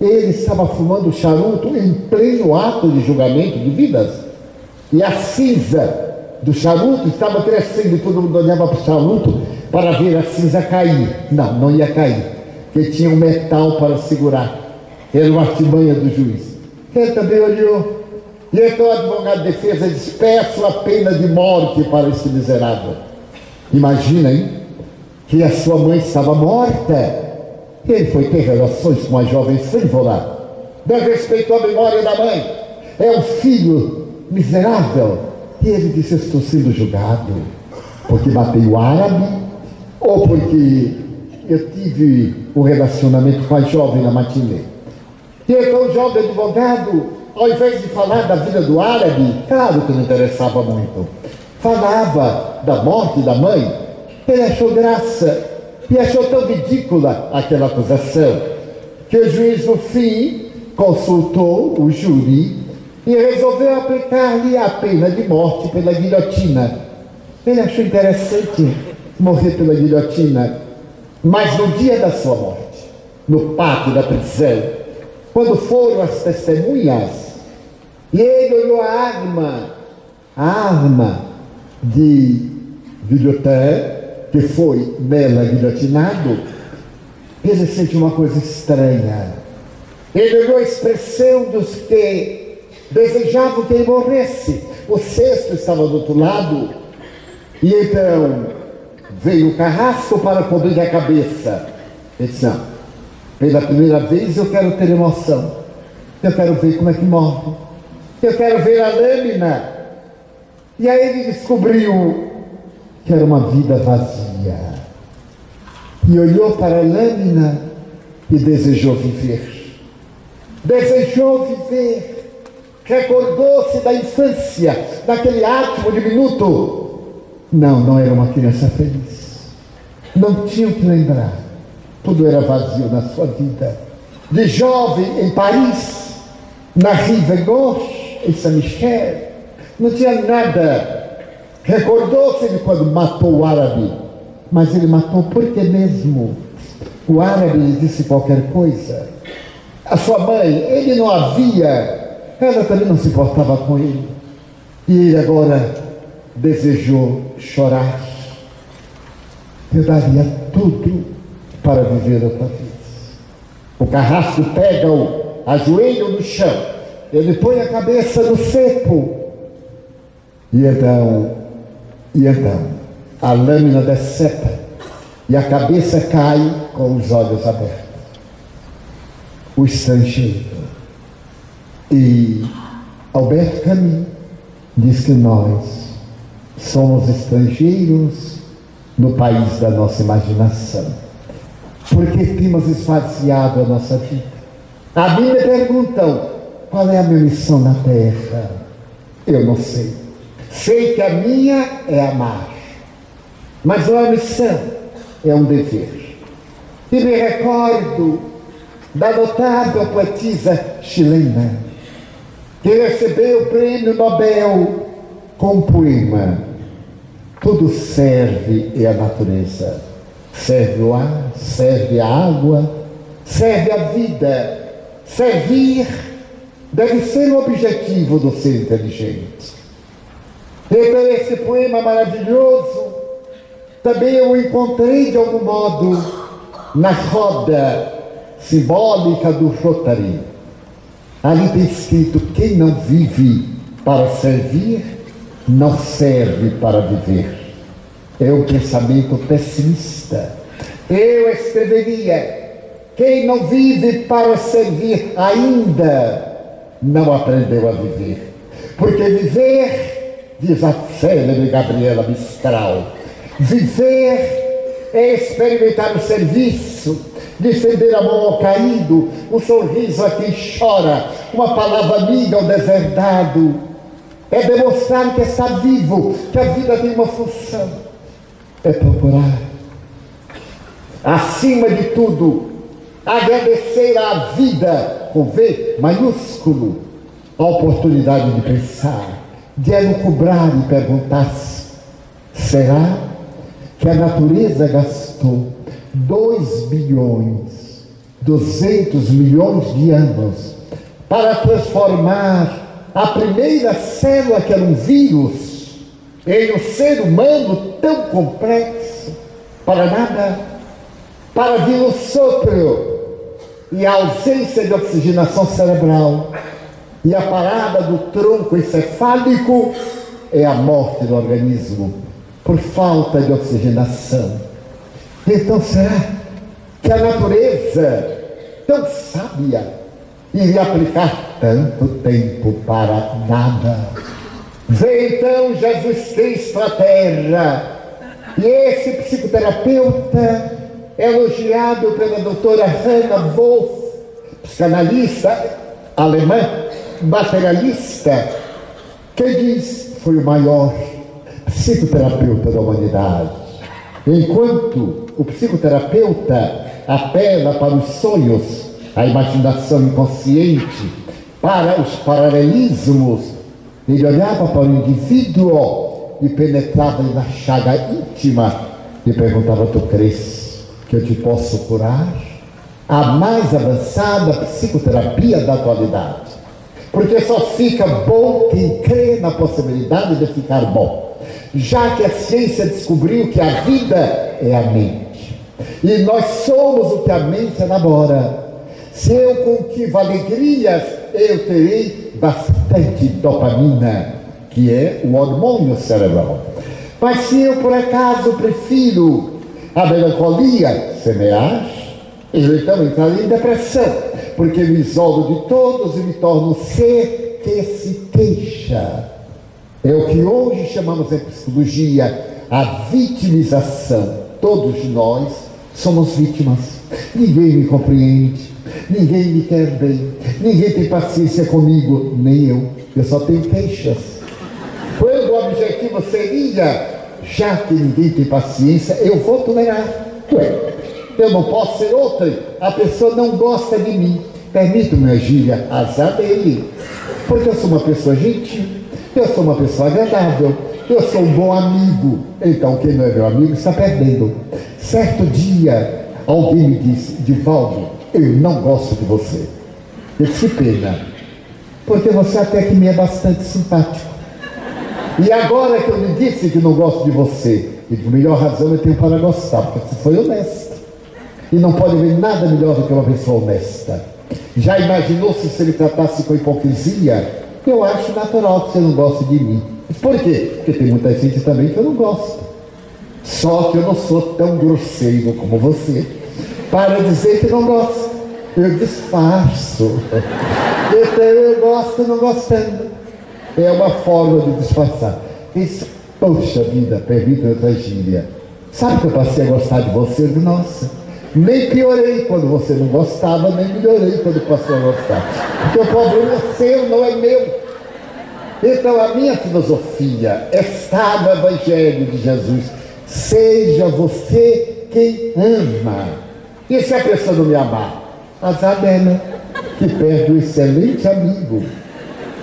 ele estava fumando charuto em pleno ato de julgamento de vidas. E a cinza do charuto estava crescendo todo mundo olhava para o charuto para ver a cinza cair. Não, não ia cair, porque tinha um metal para segurar. Era uma artimanha do juiz. Ele também olhou. E então o advogado de defesa disse: peço a pena de morte para esse miserável. Imagina, hein? Que a sua mãe estava morta. Ele foi ter relações com uma jovem frívola. Dê respeito à memória da mãe. É um filho miserável. E ele disse: Estou sendo julgado porque matei o árabe ou porque eu tive um relacionamento com a jovem na matinê. E então o jovem advogado, ao invés de falar da vida do árabe, claro que não interessava muito, falava da morte da mãe, ele achou graça e achou tão ridícula aquela acusação que o juiz, no fim, consultou o júri e resolveu aplicar-lhe a pena de morte pela guilhotina. Ele achou interessante morrer pela guilhotina, mas no dia da sua morte, no pátio da prisão, quando foram as testemunhas, e ele olhou a arma, a arma de Guilhotin, que foi nela guilhotinado, ele sentiu uma coisa estranha. Ele olhou a expressão dos que desejavam que ele morresse. O cesto estava do outro lado, e então veio o carrasco para cobrir a cabeça. Ele disse: Não, pela primeira vez eu quero ter emoção. Eu quero ver como é que morre. Eu quero ver a lâmina. E aí ele descobriu que era uma vida vazia. E olhou para a lâmina e desejou viver. Desejou viver. Recordou-se da infância, daquele átomo diminuto. Não, não era uma criança feliz. Não tinha o que lembrar. Tudo era vazio na sua vida. De jovem em Paris, na Rive Gauche, em Saint-Michel, não tinha nada Recordou-se de quando matou o árabe, mas ele matou porque mesmo o árabe disse qualquer coisa. A sua mãe, ele não havia, ela também não se importava com ele. E ele agora desejou chorar. Eu daria tudo para viver outra vez. O carrasco pega-o, ajoelha no chão, ele põe a cabeça no cepo. E então e então, a lâmina decepa e a cabeça cai com os olhos abertos. O estrangeiro. E Alberto Camus diz que nós somos estrangeiros no país da nossa imaginação, porque temos esvaziado a nossa vida. A me perguntam qual é a minha missão na terra. Eu não sei. Sei que a minha é amar, mas não é missão, é um dever. E me recordo da notável poetisa chilena, que recebeu o prêmio Nobel com um poema. Tudo serve e a natureza. Serve o ar, serve a água, serve a vida, Servir deve ser o objetivo do ser inteligente. Então, esse poema maravilhoso também eu encontrei de algum modo na roda simbólica do Rotary. Ali tem escrito: quem não vive para servir, não serve para viver. É um pensamento pessimista. Eu escreveria: quem não vive para servir ainda não aprendeu a viver. Porque viver, diz a célebre Gabriela Mistral, viver é experimentar o serviço, defender a mão ao caído, o sorriso a quem chora, uma palavra amiga ao deserdado. É demonstrar que está vivo, que a vida tem uma função. É procurar, acima de tudo, agradecer à vida, com V maiúsculo, a oportunidade de pensar, de elucubrar e perguntar-se: será que a natureza gastou 2 bilhões, 200 milhões de anos para transformar a primeira célula, que era um vírus, em um ser humano tão complexo? Para nada, para vir o sopro e a ausência de oxigenação cerebral e a parada do tronco encefálico é a morte do organismo por falta de oxigenação. Então será que a natureza, tão sábia, iria aplicar tanto tempo para nada? Veio então Jesus Cristo à Terra e esse psicoterapeuta elogiado pela doutora Hannah Wolff, psicanalista alemã, materialista, que diz foi o maior psicoterapeuta da humanidade. Enquanto o psicoterapeuta apela para os sonhos, a imaginação inconsciente, para os paralelismos, ele olhava para o indivíduo e penetrava na chaga íntima e perguntava: Tu crês? que eu te posso curar, a mais avançada psicoterapia da atualidade. Porque só fica bom quem crê na possibilidade de ficar bom. Já que a ciência descobriu que a vida é a mente. E nós somos o que a mente elabora. Se eu cultivo alegrias, eu terei bastante dopamina, que é o hormônio cerebral. Mas se eu por acaso prefiro a melancolia, semear, eu então entraria em depressão, porque me isolo de todos e me torno um ser que se queixa. É o que hoje chamamos em psicologia a vitimização. Todos nós somos vítimas. Ninguém me compreende, ninguém me quer bem, ninguém tem paciência comigo, nem eu. Eu só tenho queixas. Quando o objetivo seria já que ninguém tem paciência, eu vou tolerar. Ué, eu não posso ser outra. A pessoa não gosta de mim. Permita-me, Gília, azar dele. Porque eu sou uma pessoa gentil, eu sou uma pessoa agradável, eu sou um bom amigo. Então, quem não é meu amigo está perdendo. Certo dia, alguém me disse, Divaldo, eu não gosto de você. Eu pena, porque você até que me é bastante simpático. E agora que eu lhe disse que não gosto de você, e por melhor razão eu tenho para gostar, porque você foi honesto. E não pode haver nada melhor do que uma pessoa honesta. Já imaginou se, se ele tratasse com hipocrisia? Eu acho natural que você não goste de mim. Por quê? Porque tem muita gente também que eu não gosto. Só que eu não sou tão grosseiro como você para dizer que não gosto. Eu disfarço. Então eu gosto não gostando é uma forma de disfarçar. Isso, poxa vida, permita outra gíria. Sabe que eu passei a gostar de você? De nossa, nem piorei quando você não gostava, nem melhorei quando passou a gostar. Porque o problema é seu, não é meu. Então a minha filosofia está no Evangelho de Jesus. Seja você quem ama. E se a pessoa não me amar? Azar dela, que perde um excelente amigo.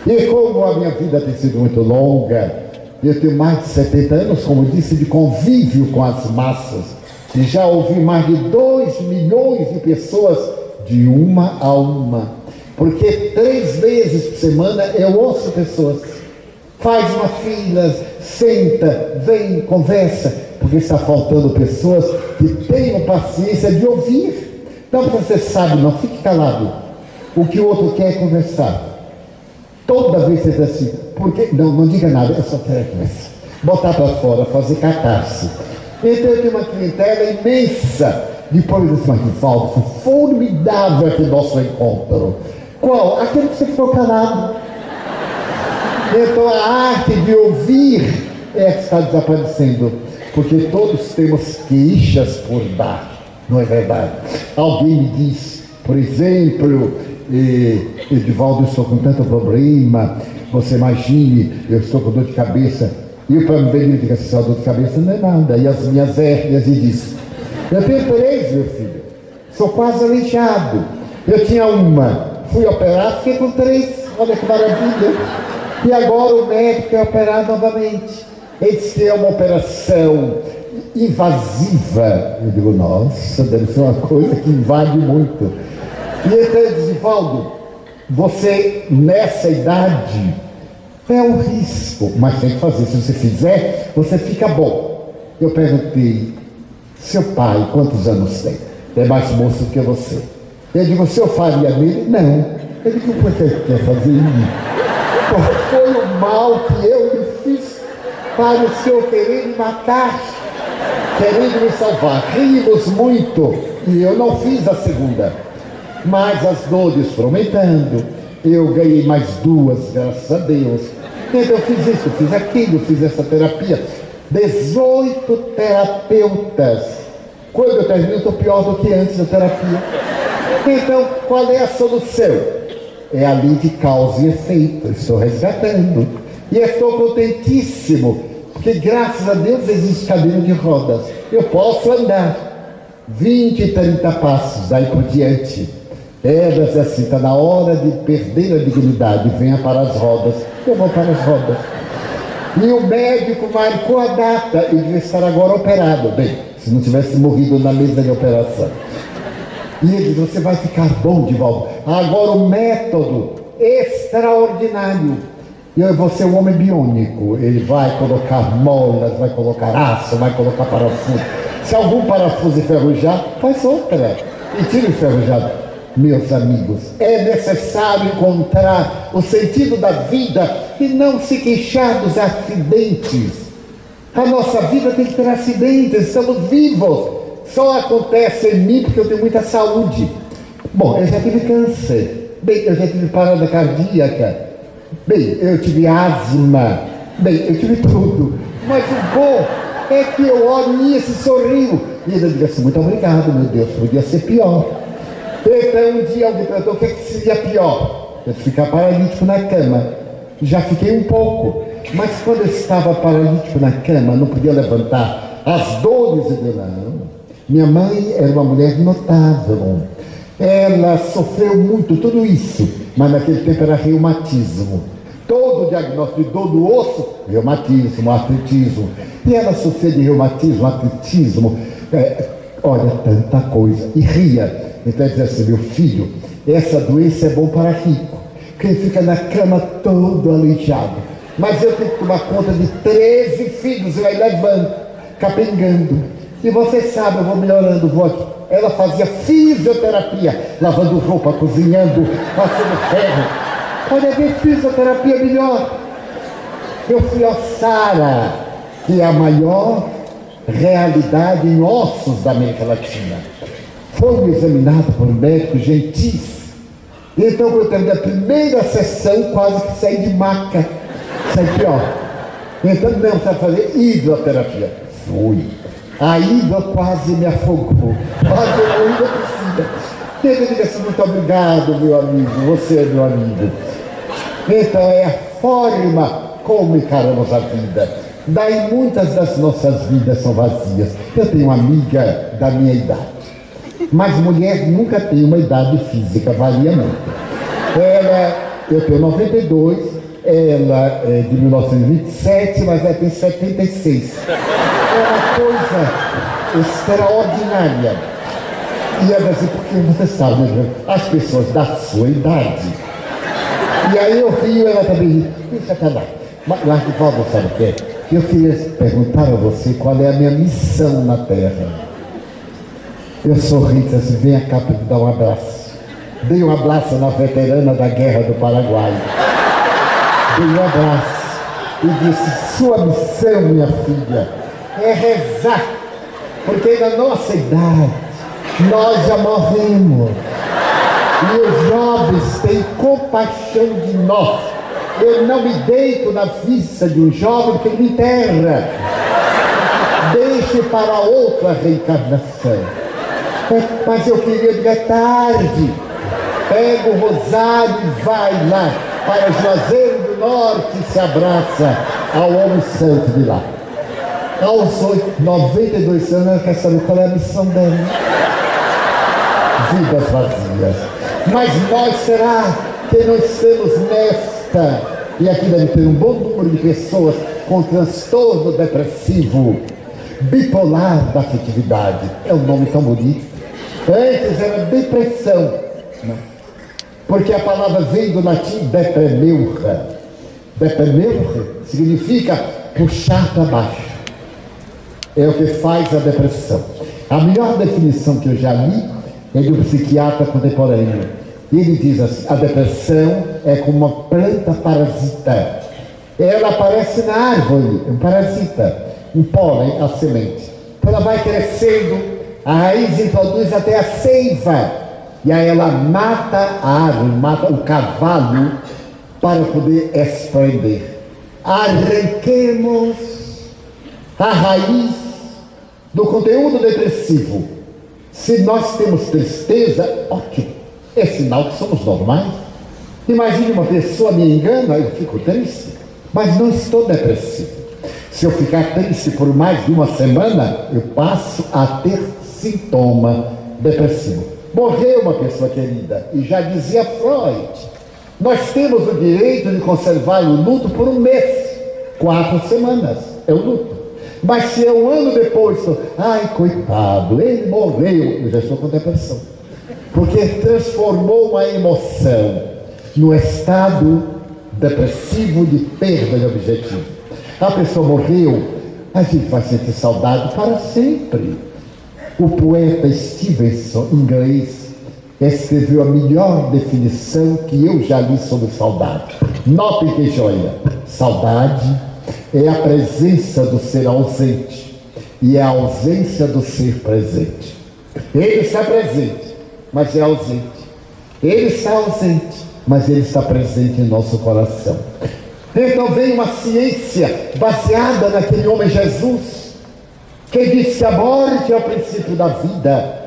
E como a minha vida tem sido muito longa, eu tenho mais de 70 anos, como disse, de convívio com as massas, e já ouvi mais de 2 milhões de pessoas de uma a uma. Porque três vezes por semana eu ouço pessoas. Faz uma fila, senta, vem, conversa, porque está faltando pessoas que tenham paciência de ouvir. Então você sabe, não fique calado. O que o outro quer é conversar. Toda vez você diz assim, porque não, não diga nada, eu só quero conversar. Botar para fora, fazer catarse. Então eu tenho uma clientela imensa. Depois desse Marquivaldo, foi formidável aquele nosso encontro. Qual? Aquele que você ficou calado. Então a arte de ouvir é que está desaparecendo, porque todos temos queixas por dar, não é verdade? Alguém me diz, por exemplo, eh, Edivaldo, eu estou com tanto problema, você imagine, eu estou com dor de cabeça, e o plano dele diz assim, dor de cabeça não é nada, e as minhas hérnias, e diz, eu tenho três, meu filho, sou quase aleijado, eu tinha uma, fui operar, fiquei com três, olha que maravilha. E agora o médico é operar novamente. Ele disse que é uma operação invasiva. Eu digo, nossa, deve ser uma coisa que invade muito. E então ele disse, Valdo, você nessa idade é um risco, mas tem que fazer. Se você fizer, você fica bom. Eu perguntei, seu pai, quantos anos tem? É mais moço que você. Eu digo, o senhor faria nele? Não. Ele disse, por que quer fazer isso? qual foi o mal que eu para o Senhor querer me matar, querendo me salvar. Rimos muito e eu não fiz a segunda. Mas as dores foram aumentando. Eu ganhei mais duas, graças a Deus. Então eu fiz isso, fiz aquilo, fiz essa terapia. 18 terapeutas. Quando eu termino, estou pior do que antes da terapia. Então, qual é a solução? é a lei de causa e efeito. Estou resgatando. E estou contentíssimo, porque graças a Deus existe cadeira de rodas. Eu posso andar 20, 30 passos, daí por diante. Elas assim, está na hora de perder a dignidade, venha para as rodas. Eu vou para as rodas. E o médico marcou a data e devia estar agora operado. Bem, se não tivesse morrido na mesa de operação. E ele diz, você vai ficar bom de volta. Agora o método extraordinário. E eu vou ser um homem biônico. Ele vai colocar molas, vai colocar aço, vai colocar parafuso. Se algum parafuso enferrujar, faz outra. E tira o enferrujado. Meus amigos, é necessário encontrar o sentido da vida e não se queixar dos acidentes. A nossa vida tem que ter acidentes, estamos vivos só acontece em mim porque eu tenho muita saúde. Bom, eu já tive câncer. Bem, eu já tive parada cardíaca. Bem, eu tive asma. Bem, eu tive tudo. Mas o bom é que eu olho nisso e sorrio. E ele diz assim, muito obrigado, meu Deus, podia ser pior. Então um dia alguém perguntou o que, é que seria pior? Eu ficar paralítico na cama. Já fiquei um pouco. Mas quando eu estava paralítico na cama, não podia levantar. As dores, eu não, minha mãe era uma mulher notável. Ela sofreu muito, tudo isso, mas naquele tempo era reumatismo. Todo o diagnóstico de dor do osso, reumatismo, artritismo. E ela sofria de reumatismo, artritismo, é, olha, tanta coisa. E ria. Então ela dizia assim, meu filho, essa doença é bom para rico. Quem fica na cama todo aleijado. Mas eu tenho que tomar conta de 13 filhos, e aí levando, capengando. E você sabe, eu vou melhorando, vou aqui. Ela fazia fisioterapia, lavando roupa, cozinhando, passando ferro. Pode haver fisioterapia melhor. Eu fui a Sara, que é a maior realidade em ossos da América Latina. Foi examinado por um médico gentis. Então, quando eu terminei a primeira sessão, quase que saí de maca. Saí pior. Então, não, precisa fazer hidroterapia. Fui. A Ida quase me afogou. Quase eu ainda precisa. Ele diga assim, muito obrigado, meu amigo. Você é meu amigo. Então é a forma como encaramos a vida. Daí muitas das nossas vidas são vazias. Eu tenho uma amiga da minha idade. Mas mulher nunca tem uma idade física, varia muito. Ela, eu tenho 92, ela é de 1927, mas ela tem 76 é uma coisa extraordinária. E ela disse, porque você sabe, né, as pessoas da sua idade. E aí eu rio, ela também. Deixa cá Mas, mas volta, sabe o que Eu queria perguntar a você qual é a minha missão na Terra. Eu sorri disse assim, vem cá para dar um abraço. Dei um abraço na veterana da Guerra do Paraguai. Dei um abraço e disse, sua missão, minha filha, é rezar. Porque na nossa idade, nós já morremos. E os jovens têm compaixão de nós. Eu não me deito na vista de um jovem que me enterra. Deixe para outra reencarnação. Mas eu queria de tarde. Pega o rosário e vai lá para Juazeiro do Norte e se abraça ao homem santo de lá. Aos 8, 92 anos, ela quer saber qual é a missão dela. Vidas vazias. Mas nós será que nós temos nesta, e aqui deve ter um bom número de pessoas com transtorno depressivo, bipolar da afetividade. É um nome tão bonito. Antes era depressão, né? porque a palavra vem do latim depremeurra. Depremeurra significa puxar para baixo. É o que faz a depressão. A melhor definição que eu já li é de um psiquiatra contemporâneo ele diz assim: a depressão é como uma planta parasita. Ela aparece na árvore, um parasita, um pólen, a semente. Ela vai crescendo, a raiz introduz até a seiva, e aí ela mata a árvore, mata o cavalo para poder espreender. Arranquemos a raiz do conteúdo depressivo. Se nós temos tristeza, ótimo é sinal que somos normais. Imagine uma pessoa me engana, eu fico triste, mas não estou depressivo. Se eu ficar triste por mais de uma semana, eu passo a ter sintoma depressivo. Morreu uma pessoa querida, e já dizia Freud, nós temos o direito de conservar o luto por um mês, quatro semanas, é o luto. Mas se é um ano depois, ai coitado, ele morreu, eu já estou com depressão porque transformou uma emoção no estado depressivo de perda de objetivo. A pessoa morreu, a gente vai sentir saudade para sempre. O poeta Stevenson, inglês, escreveu a melhor definição que eu já li sobre saudade. Notem que joia! Saudade é a presença do ser ausente e é a ausência do ser presente. Ele está presente, mas é ausente. Ele está ausente, mas ele está presente em nosso coração. Então vem uma ciência baseada naquele homem Jesus, que disse que a morte é o princípio da vida.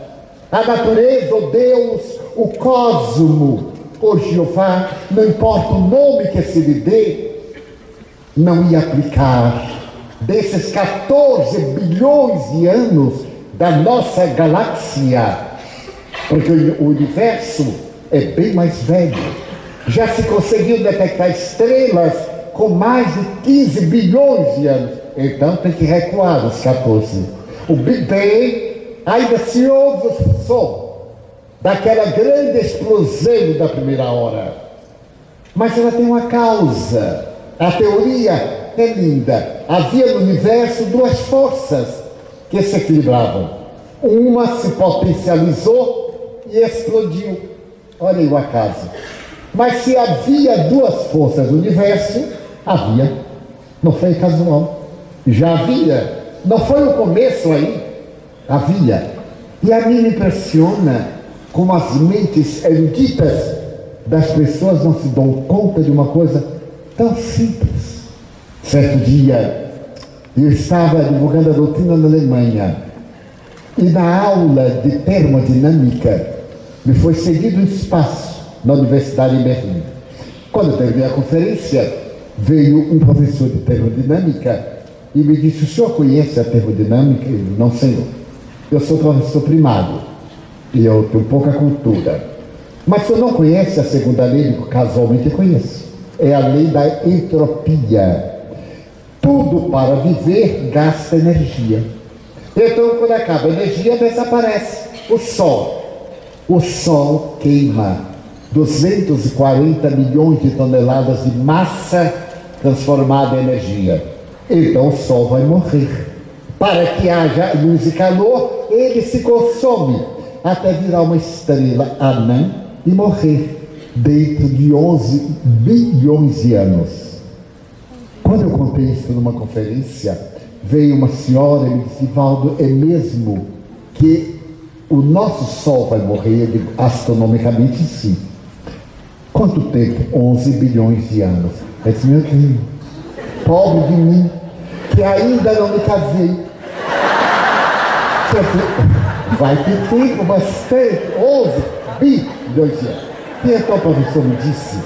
A natureza, o Deus, o cosmo, o Jeová, não importa o nome que se lhe dê, não ia aplicar desses 14 bilhões de anos da nossa galáxia porque o universo é bem mais velho. Já se conseguiu detectar estrelas com mais de 15 bilhões de anos. Então tem que recuar os 14. O Big Bang ainda se ouve o som daquela grande explosão da primeira hora. Mas ela tem uma causa. A teoria é linda. Havia no universo duas forças que se equilibravam. Uma se potencializou e explodiu. Olha aí o acaso. Mas se havia duas forças no universo, havia. Não foi casual. Já havia. Não foi o começo aí. Havia. E a mim me impressiona como as mentes eruditas das pessoas não se dão conta de uma coisa tão simples. Certo dia, eu estava divulgando a doutrina na Alemanha e na aula de termodinâmica me foi cedido um espaço na Universidade de Berlim. Quando eu terminei a conferência, veio um professor de termodinâmica e me disse: O senhor conhece a termodinâmica? Eu não, senhor. Eu sou professor primário e eu tenho pouca cultura. Mas o senhor não conhece a segunda lei? Casualmente conheço. É a lei da entropia. Tudo para viver gasta energia. Então, quando acaba a energia, desaparece. O sol o Sol queima 240 milhões de toneladas de massa transformada em energia. Então o Sol vai morrer. Para que haja luz e calor, ele se consome até virar uma estrela anã e morrer dentro de 11 bilhões de anos. Quando eu contei isso numa conferência, veio uma senhora e me disse, Valdo, é mesmo que o nosso Sol vai morrer? Eu digo, astronomicamente sim. Quanto tempo? 11 bilhões de anos. Eu disse, meu Deus, pobre de mim, que ainda não me casei. Vai ter tempo bastante, 11 bilhões de anos. Então o professor me disse,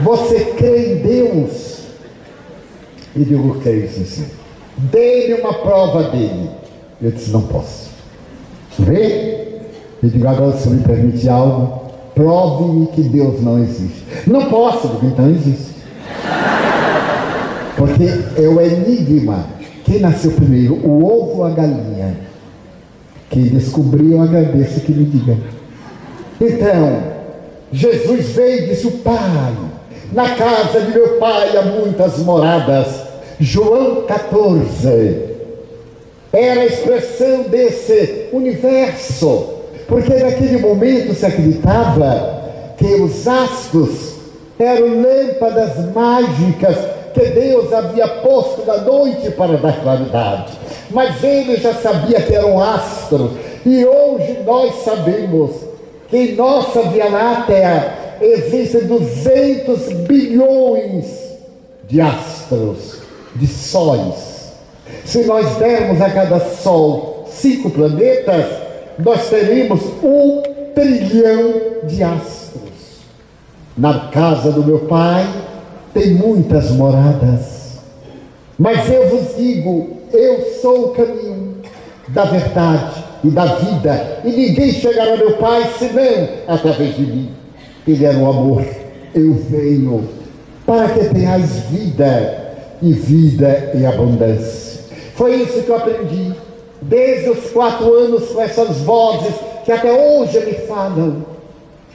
você crê em Deus? E digo, creio sim. Dê-me uma prova dele. Eu disse, não posso. Vê? Eu digo, agora se me permite algo, prove-me que Deus não existe. Não posso, digo, então existe. Porque é o enigma. Quem nasceu primeiro, o ovo ou a galinha? Quem descobriu, agradeço que me diga. Então, Jesus veio e disse: Pai, na casa de meu pai há muitas moradas. João 14 era a expressão desse universo, porque naquele momento se acreditava que os astros eram lâmpadas mágicas que Deus havia posto na noite para dar claridade. Mas ele já sabia que eram astros, e hoje nós sabemos que em nossa Via Láctea existem 200 bilhões de astros, de sóis. Se nós dermos a cada sol cinco planetas, nós teríamos um trilhão de astros. Na casa do meu pai tem muitas moradas, mas eu vos digo: eu sou o caminho da verdade e da vida, e ninguém chegará ao meu Pai senão através de mim. Ele era o amor. Eu venho para que tenhais vida e vida em abundância. Foi isso que eu aprendi desde os quatro anos com essas vozes que até hoje me falam,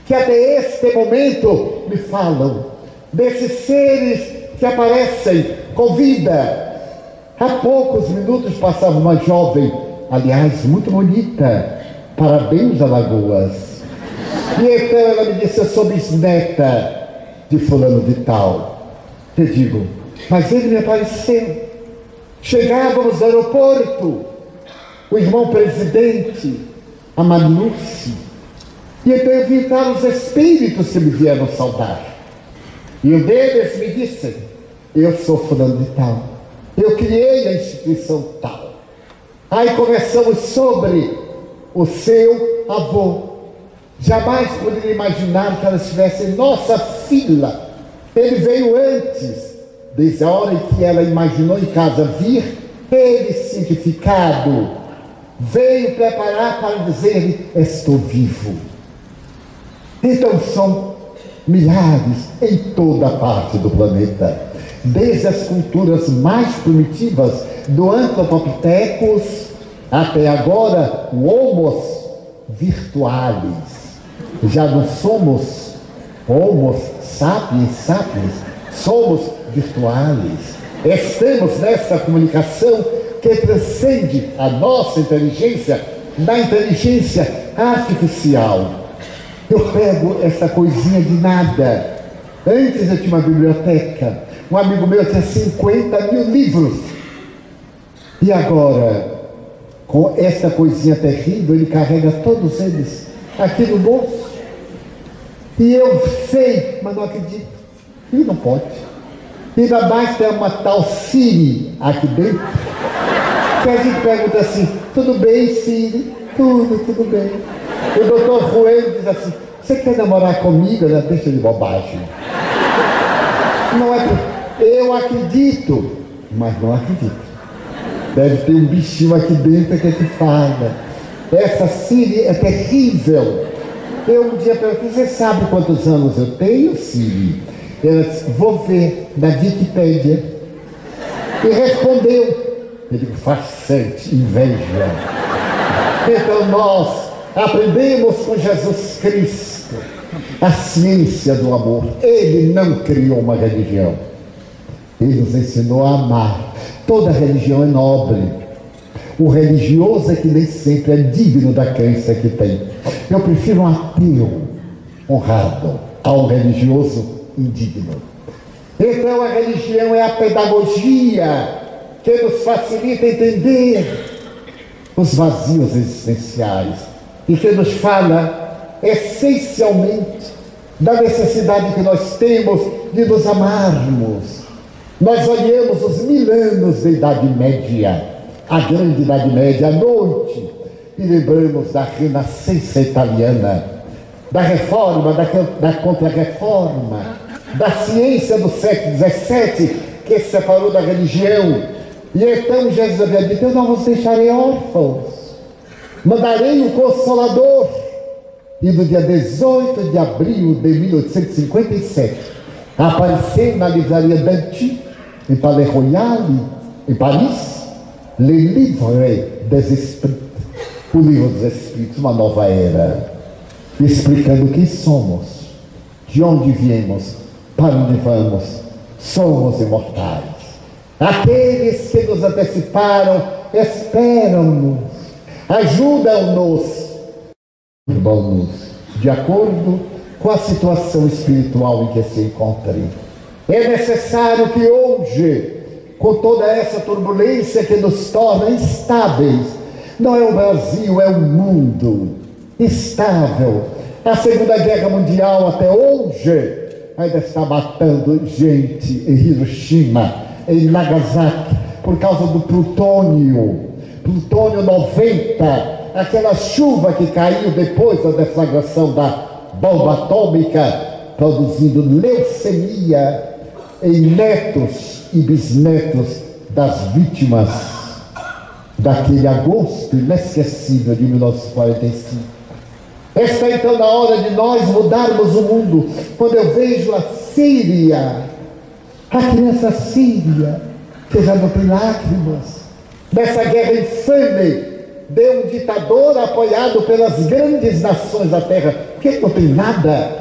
que até este momento me falam, desses seres que aparecem com vida. Há poucos minutos passava uma jovem aliás, muito bonita. Parabéns, Alagoas. E então ela me disse, eu sou bisneta de fulano de tal. Te digo, mas ele me apareceu. Chegávamos no aeroporto, o irmão presidente, a Manucci. E então eu vi os espíritos que me vieram saudar. E um deles me disse, eu sou fulano de tal. Eu criei a instituição tal. Aí conversamos sobre o seu avô. Jamais poderia imaginar que ela estivesse em nossa fila. Ele veio antes, desde a hora em que ela imaginou em casa vir, ele cientificado, veio preparar para dizer: Estou vivo. Então são milhares em toda parte do planeta, desde as culturas mais primitivas do Anthropopithecus até agora o homos virtualis. Já não somos homos sapiens sapiens, somos virtualis. Estamos nessa comunicação que transcende a nossa inteligência da inteligência artificial. Eu pego essa coisinha de nada. Antes eu tinha uma biblioteca. Um amigo meu tinha 50 mil livros. E agora, com essa coisinha terrível, ele carrega todos eles aqui no bolso. E eu sei, mas não acredito. E não pode. E ainda mais tem uma tal Siri aqui dentro. Que a gente pergunta assim, tudo bem, Siri? Tudo, tudo bem. O doutor Ruel diz assim, você quer namorar comigo? Ela deixa de bobagem. Não é eu acredito, mas não acredito. Deve ter um bichinho aqui dentro que te fala. Essa Siri é terrível. Eu um dia perguntei, você sabe quantos anos eu tenho, Siri? Ela disse, vou ver na Wikipédia. E respondeu. Eu digo, farsante, inveja. Então nós aprendemos com Jesus Cristo a ciência do amor. Ele não criou uma religião. Ele nos ensinou a amar. Toda religião é nobre. O religioso é que nem sempre é digno da crença que tem. Eu prefiro um ateu honrado a um religioso indigno. Então a religião é a pedagogia que nos facilita entender os vazios existenciais e que nos fala essencialmente da necessidade que nós temos de nos amarmos. Nós olhamos os mil anos da Idade Média, a grande Idade Média, à noite, e lembramos da Renascença italiana, da reforma, da, da contra-reforma, da ciência do século XVII, que se separou da religião. E então Jesus havia dito: Eu não vos deixarei órfãos, mandarei o Consolador. E no dia 18 de abril de 1857, apareceu na livraria Dante, em Palais Royal, em Paris, Le Livre des Esprits, o livro dos Espíritos, uma nova era, explicando quem somos, de onde viemos, para onde vamos, somos imortais. Aqueles que nos anteciparam esperam-nos, ajudam-nos, nos de acordo com a situação espiritual em que se encontrem. É necessário que hoje, com toda essa turbulência que nos torna instáveis, não é o Brasil, é o mundo estável. A Segunda Guerra Mundial até hoje ainda está matando gente em Hiroshima, em Nagasaki, por causa do plutônio. Plutônio 90, aquela chuva que caiu depois da deflagração da bomba atômica, produzindo leucemia em netos e bisnetos das vítimas daquele agosto inesquecível de 1945. Está então na hora de nós mudarmos o mundo. Quando eu vejo a Síria, a criança síria, que já não tem lágrimas, nessa guerra infame de um ditador apoiado pelas grandes nações da terra, que não tem nada,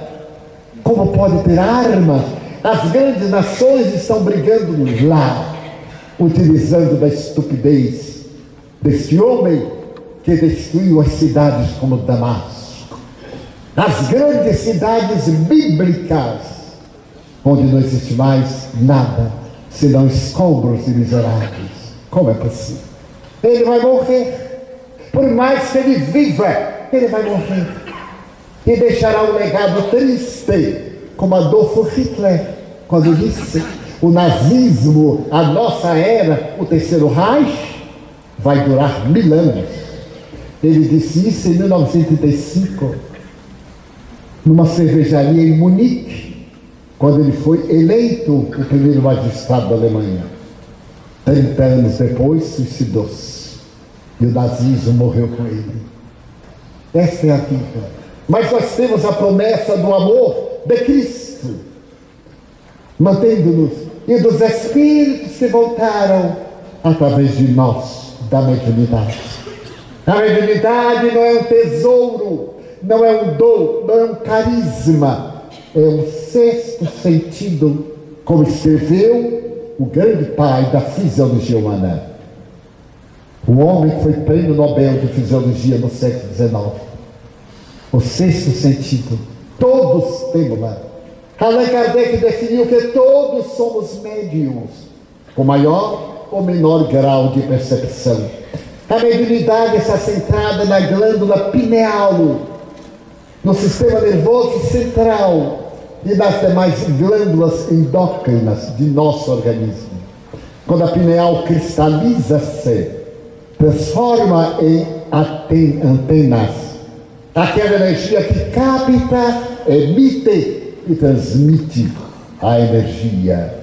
como pode ter armas? As grandes nações estão brigando lá, utilizando da estupidez desse homem que destruiu as cidades como Damasco as grandes cidades bíblicas, onde não existe mais nada senão escombros e miseráveis. Como é possível? Ele vai morrer. Por mais que ele viva, ele vai morrer. E deixará um legado triste, como Adolfo Hitler, quando disse: o nazismo, a nossa era, o terceiro Reich, vai durar mil anos. Ele disse isso em 1935 numa cervejaria em Munique, quando ele foi eleito o primeiro magistrado da Alemanha. 30 anos depois, suicidou-se. E o nazismo morreu com ele. Essa é a vida. Mas nós temos a promessa do amor de Cristo, mantendo-nos, e dos Espíritos que voltaram através de nós, da mediunidade. A mediunidade não é um tesouro não é um dom, não é um carisma, é um sexto sentido, como escreveu o grande pai da fisiologia humana. O homem foi prêmio Nobel de Fisiologia no século XIX. O sexto sentido, todos temos lá. Allan Kardec definiu que todos somos médiums, com maior ou menor grau de percepção. A mediunidade está centrada na glândula pineal, no sistema nervoso central e nas demais glândulas endócrinas de nosso organismo. Quando a pineal cristaliza-se, transforma em antenas aquela energia que capta, emite e transmite a energia.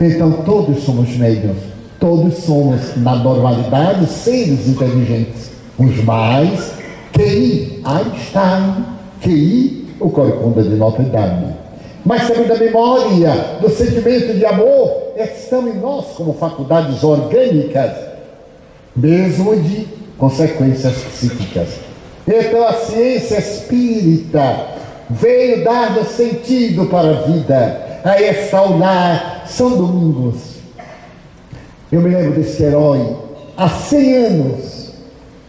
Então todos somos médios, todos somos, na normalidade, seres inteligentes. Uns mais, QI, Einstein, QI, o Corcunda de Notre Dame. Mas também da memória, do sentimento de amor, estão em nós como faculdades orgânicas, mesmo de consequências psíquicas. Então a ciência espírita veio dar sentido para a vida, a restaurar São Domingos. Eu me lembro desse herói, há 100 anos,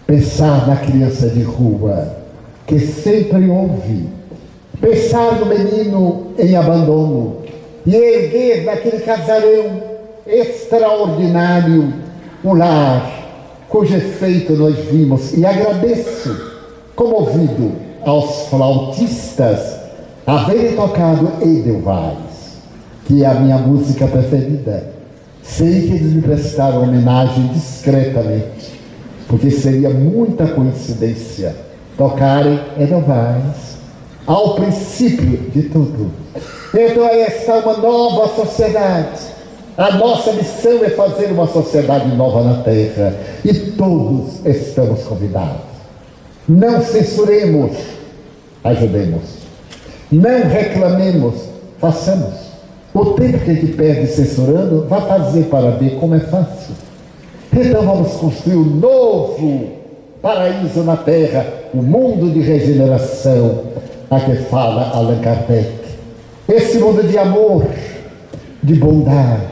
pensar na criança de rua, que sempre ouvi, pensar no menino em abandono, e erguer naquele casarão extraordinário o lar, cujo efeito nós vimos, e agradeço comovido aos flautistas haverem tocado Edelweiss, que é a minha música preferida. Sei que eles me prestaram homenagem discretamente, porque seria muita coincidência tocarem Edelweiss ao princípio de tudo. Então esta é uma nova sociedade. A nossa missão é fazer uma sociedade nova na Terra e todos estamos convidados. Não censuremos, ajudemos. Não reclamemos, façamos. O tempo que a gente perde censurando, vá fazer para ver como é fácil. Então vamos construir um novo paraíso na terra, o um mundo de regeneração, a que fala Allan Kardec. Esse mundo de amor, de bondade,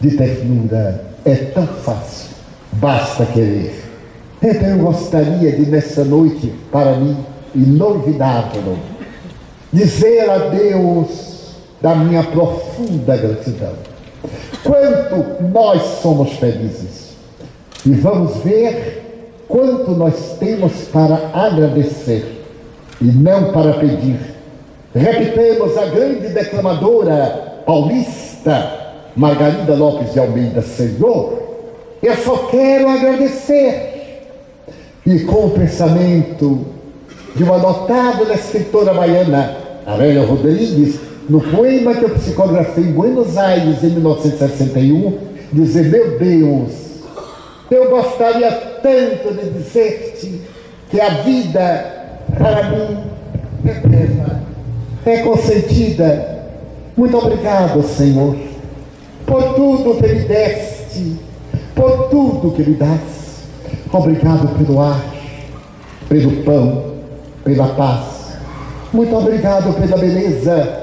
de ternura, é tão fácil, basta querer. Então eu gostaria de, nessa noite, para mim, inovidável, dizer a Deus da minha profunda gratidão. Quanto nós somos felizes. E vamos ver quanto nós temos para agradecer e não para pedir. Repitemos a grande declamadora paulista Margarida Lopes de Almeida, Senhor, eu só quero agradecer e com o pensamento de uma notável escritora baiana, Aurélia Rodrigues, no poema que eu psicografei em Buenos Aires em 1961, dizer: Meu Deus, eu gostaria tanto de dizer-te que a vida para mim é plena, é consentida. Muito obrigado, Senhor, por tudo que me deste, por tudo que me das. Obrigado pelo ar, pelo pão, pela paz. Muito obrigado pela beleza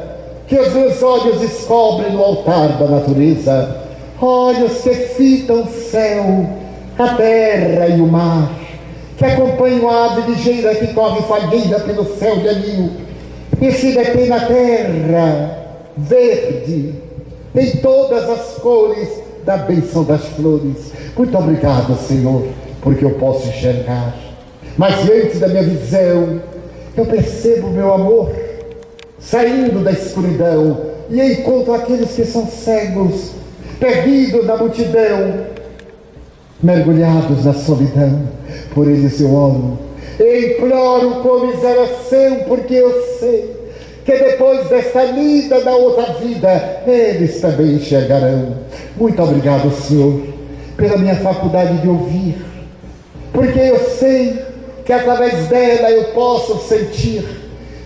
que os meus olhos descobrem no altar da natureza. Olhos que fitam o céu, a terra e o mar, que acompanham a ave ligeira que corre falheira pelo céu de anil e se detém na terra, verde, em todas as cores da bênção das flores. Muito obrigado, Senhor porque eu posso enxergar. Mas diante da minha visão, eu percebo meu amor saindo da escuridão e encontro aqueles que são cegos, perdidos na multidão, mergulhados na solidão. Por eles eu oro, imploro comiseração, porque eu sei que depois desta lida da outra vida, eles também enxergarão. Muito obrigado, Senhor, pela minha faculdade de ouvir porque eu sei que através dela eu posso sentir.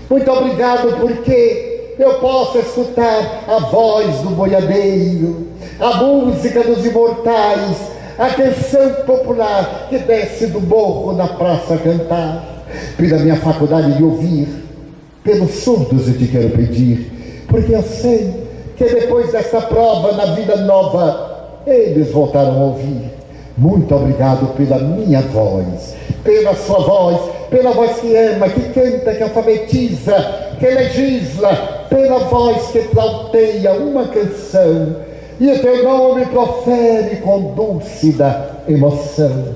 Muito obrigado, porque eu posso escutar a voz do boiadeiro, a música dos imortais, a canção popular que desce do morro na praça a cantar. Pela minha faculdade de ouvir, pelos surdos eu te quero pedir, porque eu sei que depois dessa prova na vida nova, eles voltaram a ouvir muito obrigado pela minha voz, pela sua voz, pela voz que ama, que canta, que alfabetiza, que legisla, pela voz que flauteia uma canção e o teu nome profere com dúlcida emoção.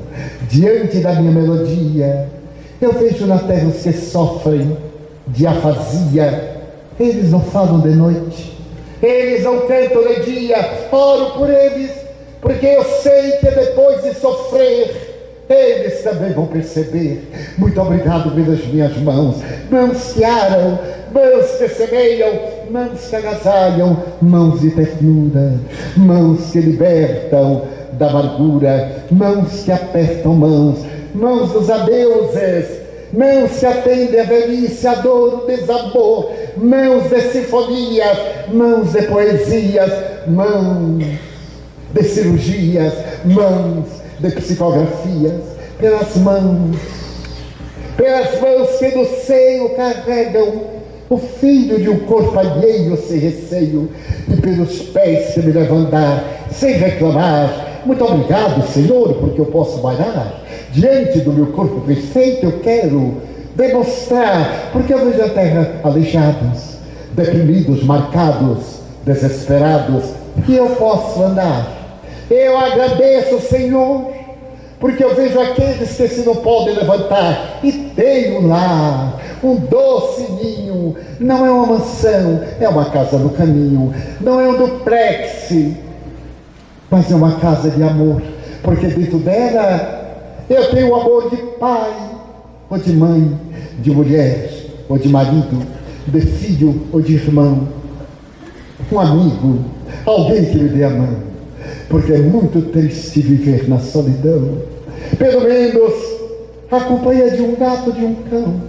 Diante da minha melodia, eu vejo na terra os que sofrem de afasia, eles não falam de noite, eles não cantam de dia, oro por eles porque eu sei que depois de sofrer, eles também vão perceber. Muito obrigado pelas minhas mãos, mãos que aram, mãos que semeiam, mãos que agasalham, mãos de ternura, mãos que libertam da amargura, mãos que apertam mãos, mãos dos adeuses, mãos que atendem a velhice, a dor, o desamor, mãos de sinfonias, mãos de poesias, mãos de cirurgias, mãos de psicografias, pelas mãos pelas mãos que no seio carregam o filho de um corpo alheio sem receio, e pelos pés que me levam andar sem reclamar. Muito obrigado, Senhor, porque eu posso bailar. Diante do meu corpo perfeito, eu quero demonstrar, porque eu vejo a terra aleijados, deprimidos, marcados, desesperados, que eu posso andar. Eu agradeço, Senhor, porque eu vejo aqueles que se não podem levantar e tenho lá um doce ninho. Não é uma mansão, é uma casa no caminho. Não é um duplex, mas é uma casa de amor, porque dentro dela eu tenho o amor de pai, ou de mãe, de mulher, ou de marido, de filho ou de irmão, um amigo, alguém que me dê a mão, porque é muito triste viver na solidão. Pelo menos a companhia de um gato, de um cão.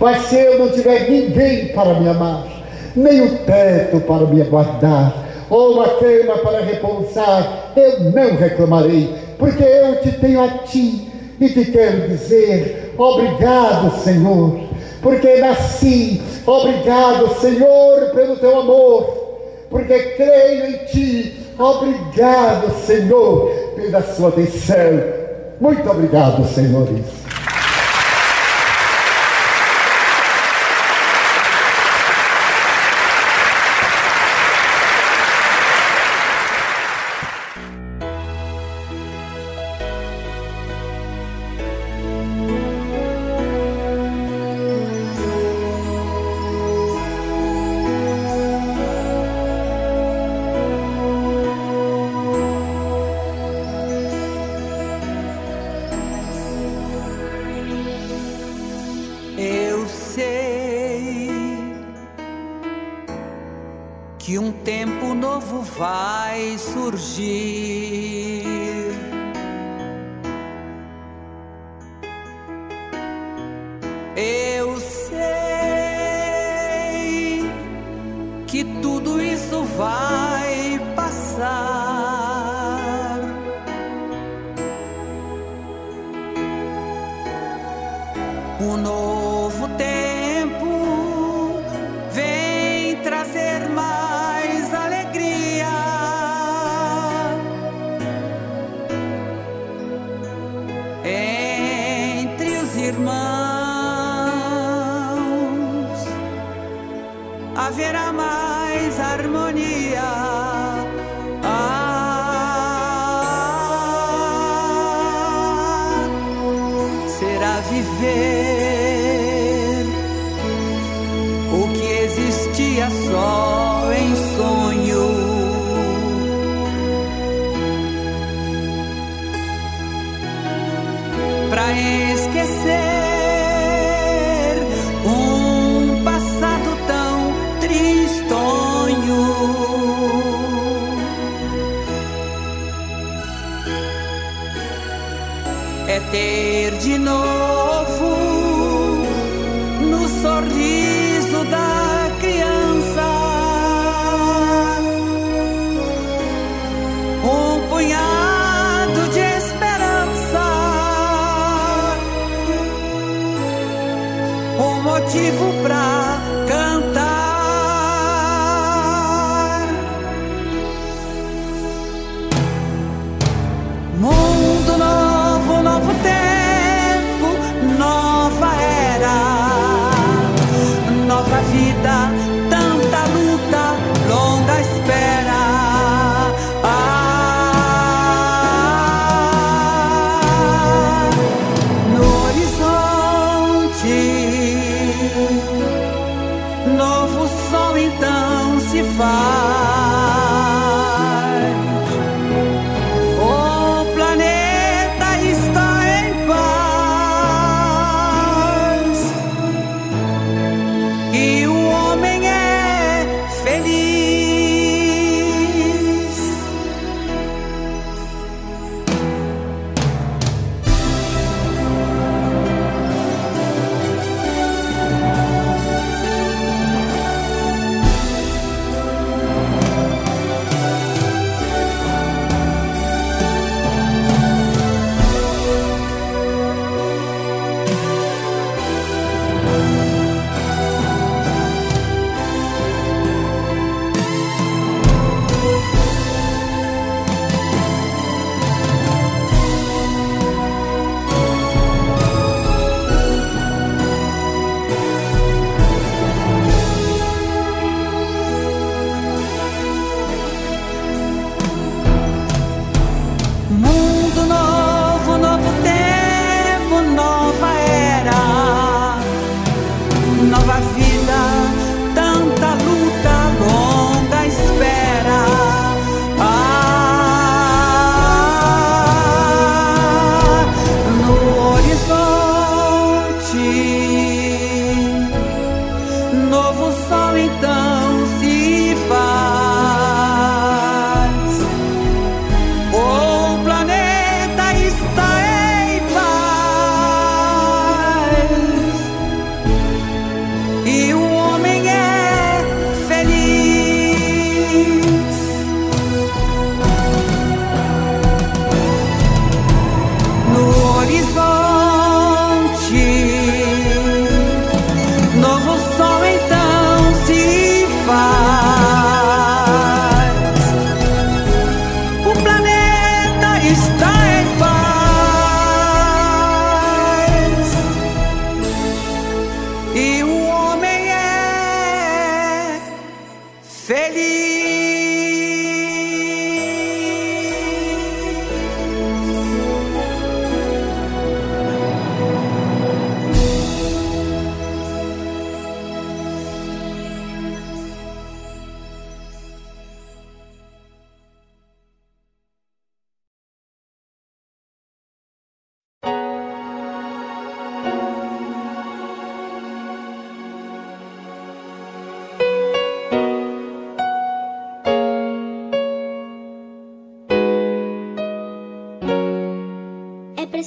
Mas se eu não tiver ninguém para me amar, nem o teto para me aguardar, ou uma cama para repousar, eu não reclamarei, porque eu te tenho a ti e te quero dizer obrigado, Senhor, porque nasci. Obrigado, Senhor, pelo teu amor, porque creio em ti. Obrigado, Senhor, pela sua atenção. Muito obrigado, senhores.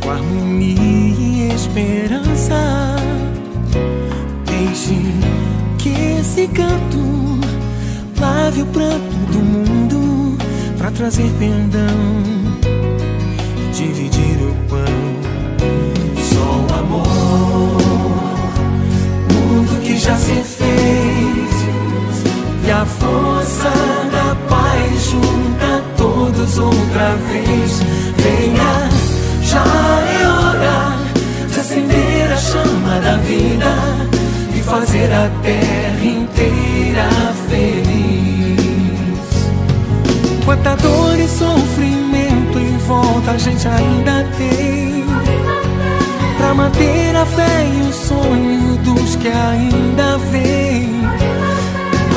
com harmonia e esperança. Deixe que esse canto lave o pranto do mundo para trazer perdão e dividir o pão. Só o amor, mundo que já se fez e a força da paz junta todos outra vez. Venha, já é hora de acender a chama da vida e fazer a terra inteira feliz. Quanta dor e sofrimento em volta a gente ainda tem. Pra manter a fé e o sonho dos que ainda vêm.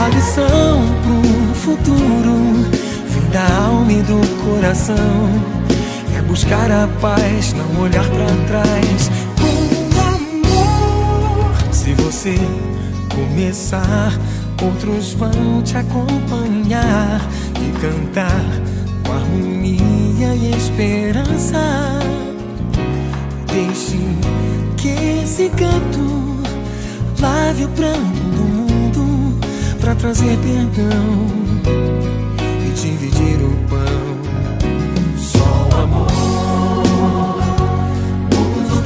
A lição pro futuro Vem da alma e do coração buscar a paz, não olhar pra trás Com amor Se você começar Outros vão te acompanhar e cantar com harmonia e esperança. Deixe que esse canto lave o pranto do mundo para trazer perdão e dividir o pão. Só o amor,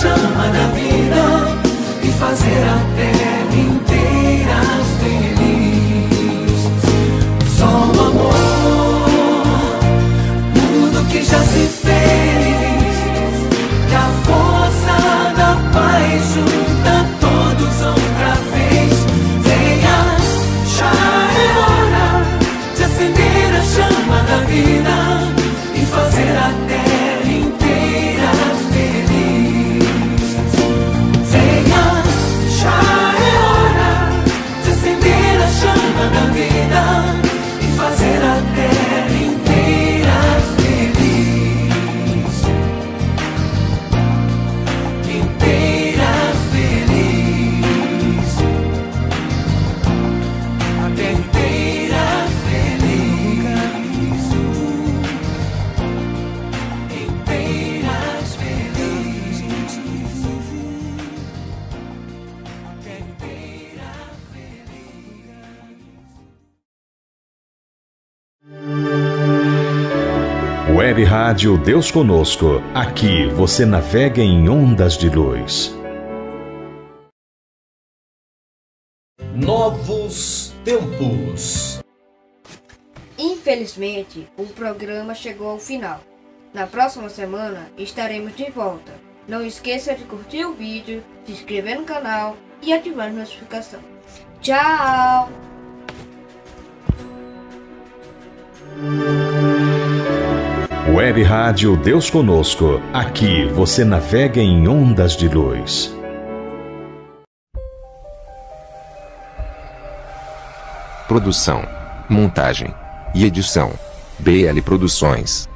Chama da vida e fazer a terra inteira feliz. Só o amor, mundo que já se fez, e a força da paz junta todos outra vez. Venha, já é hora de acender a chama da vida Rádio Deus Conosco. Aqui você navega em ondas de luz. Novos tempos. Infelizmente, o programa chegou ao final. Na próxima semana estaremos de volta. Não esqueça de curtir o vídeo, se inscrever no canal e ativar a notificação. Tchau! Web Rádio Deus Conosco. Aqui você navega em ondas de luz. Produção, montagem e edição: BL Produções.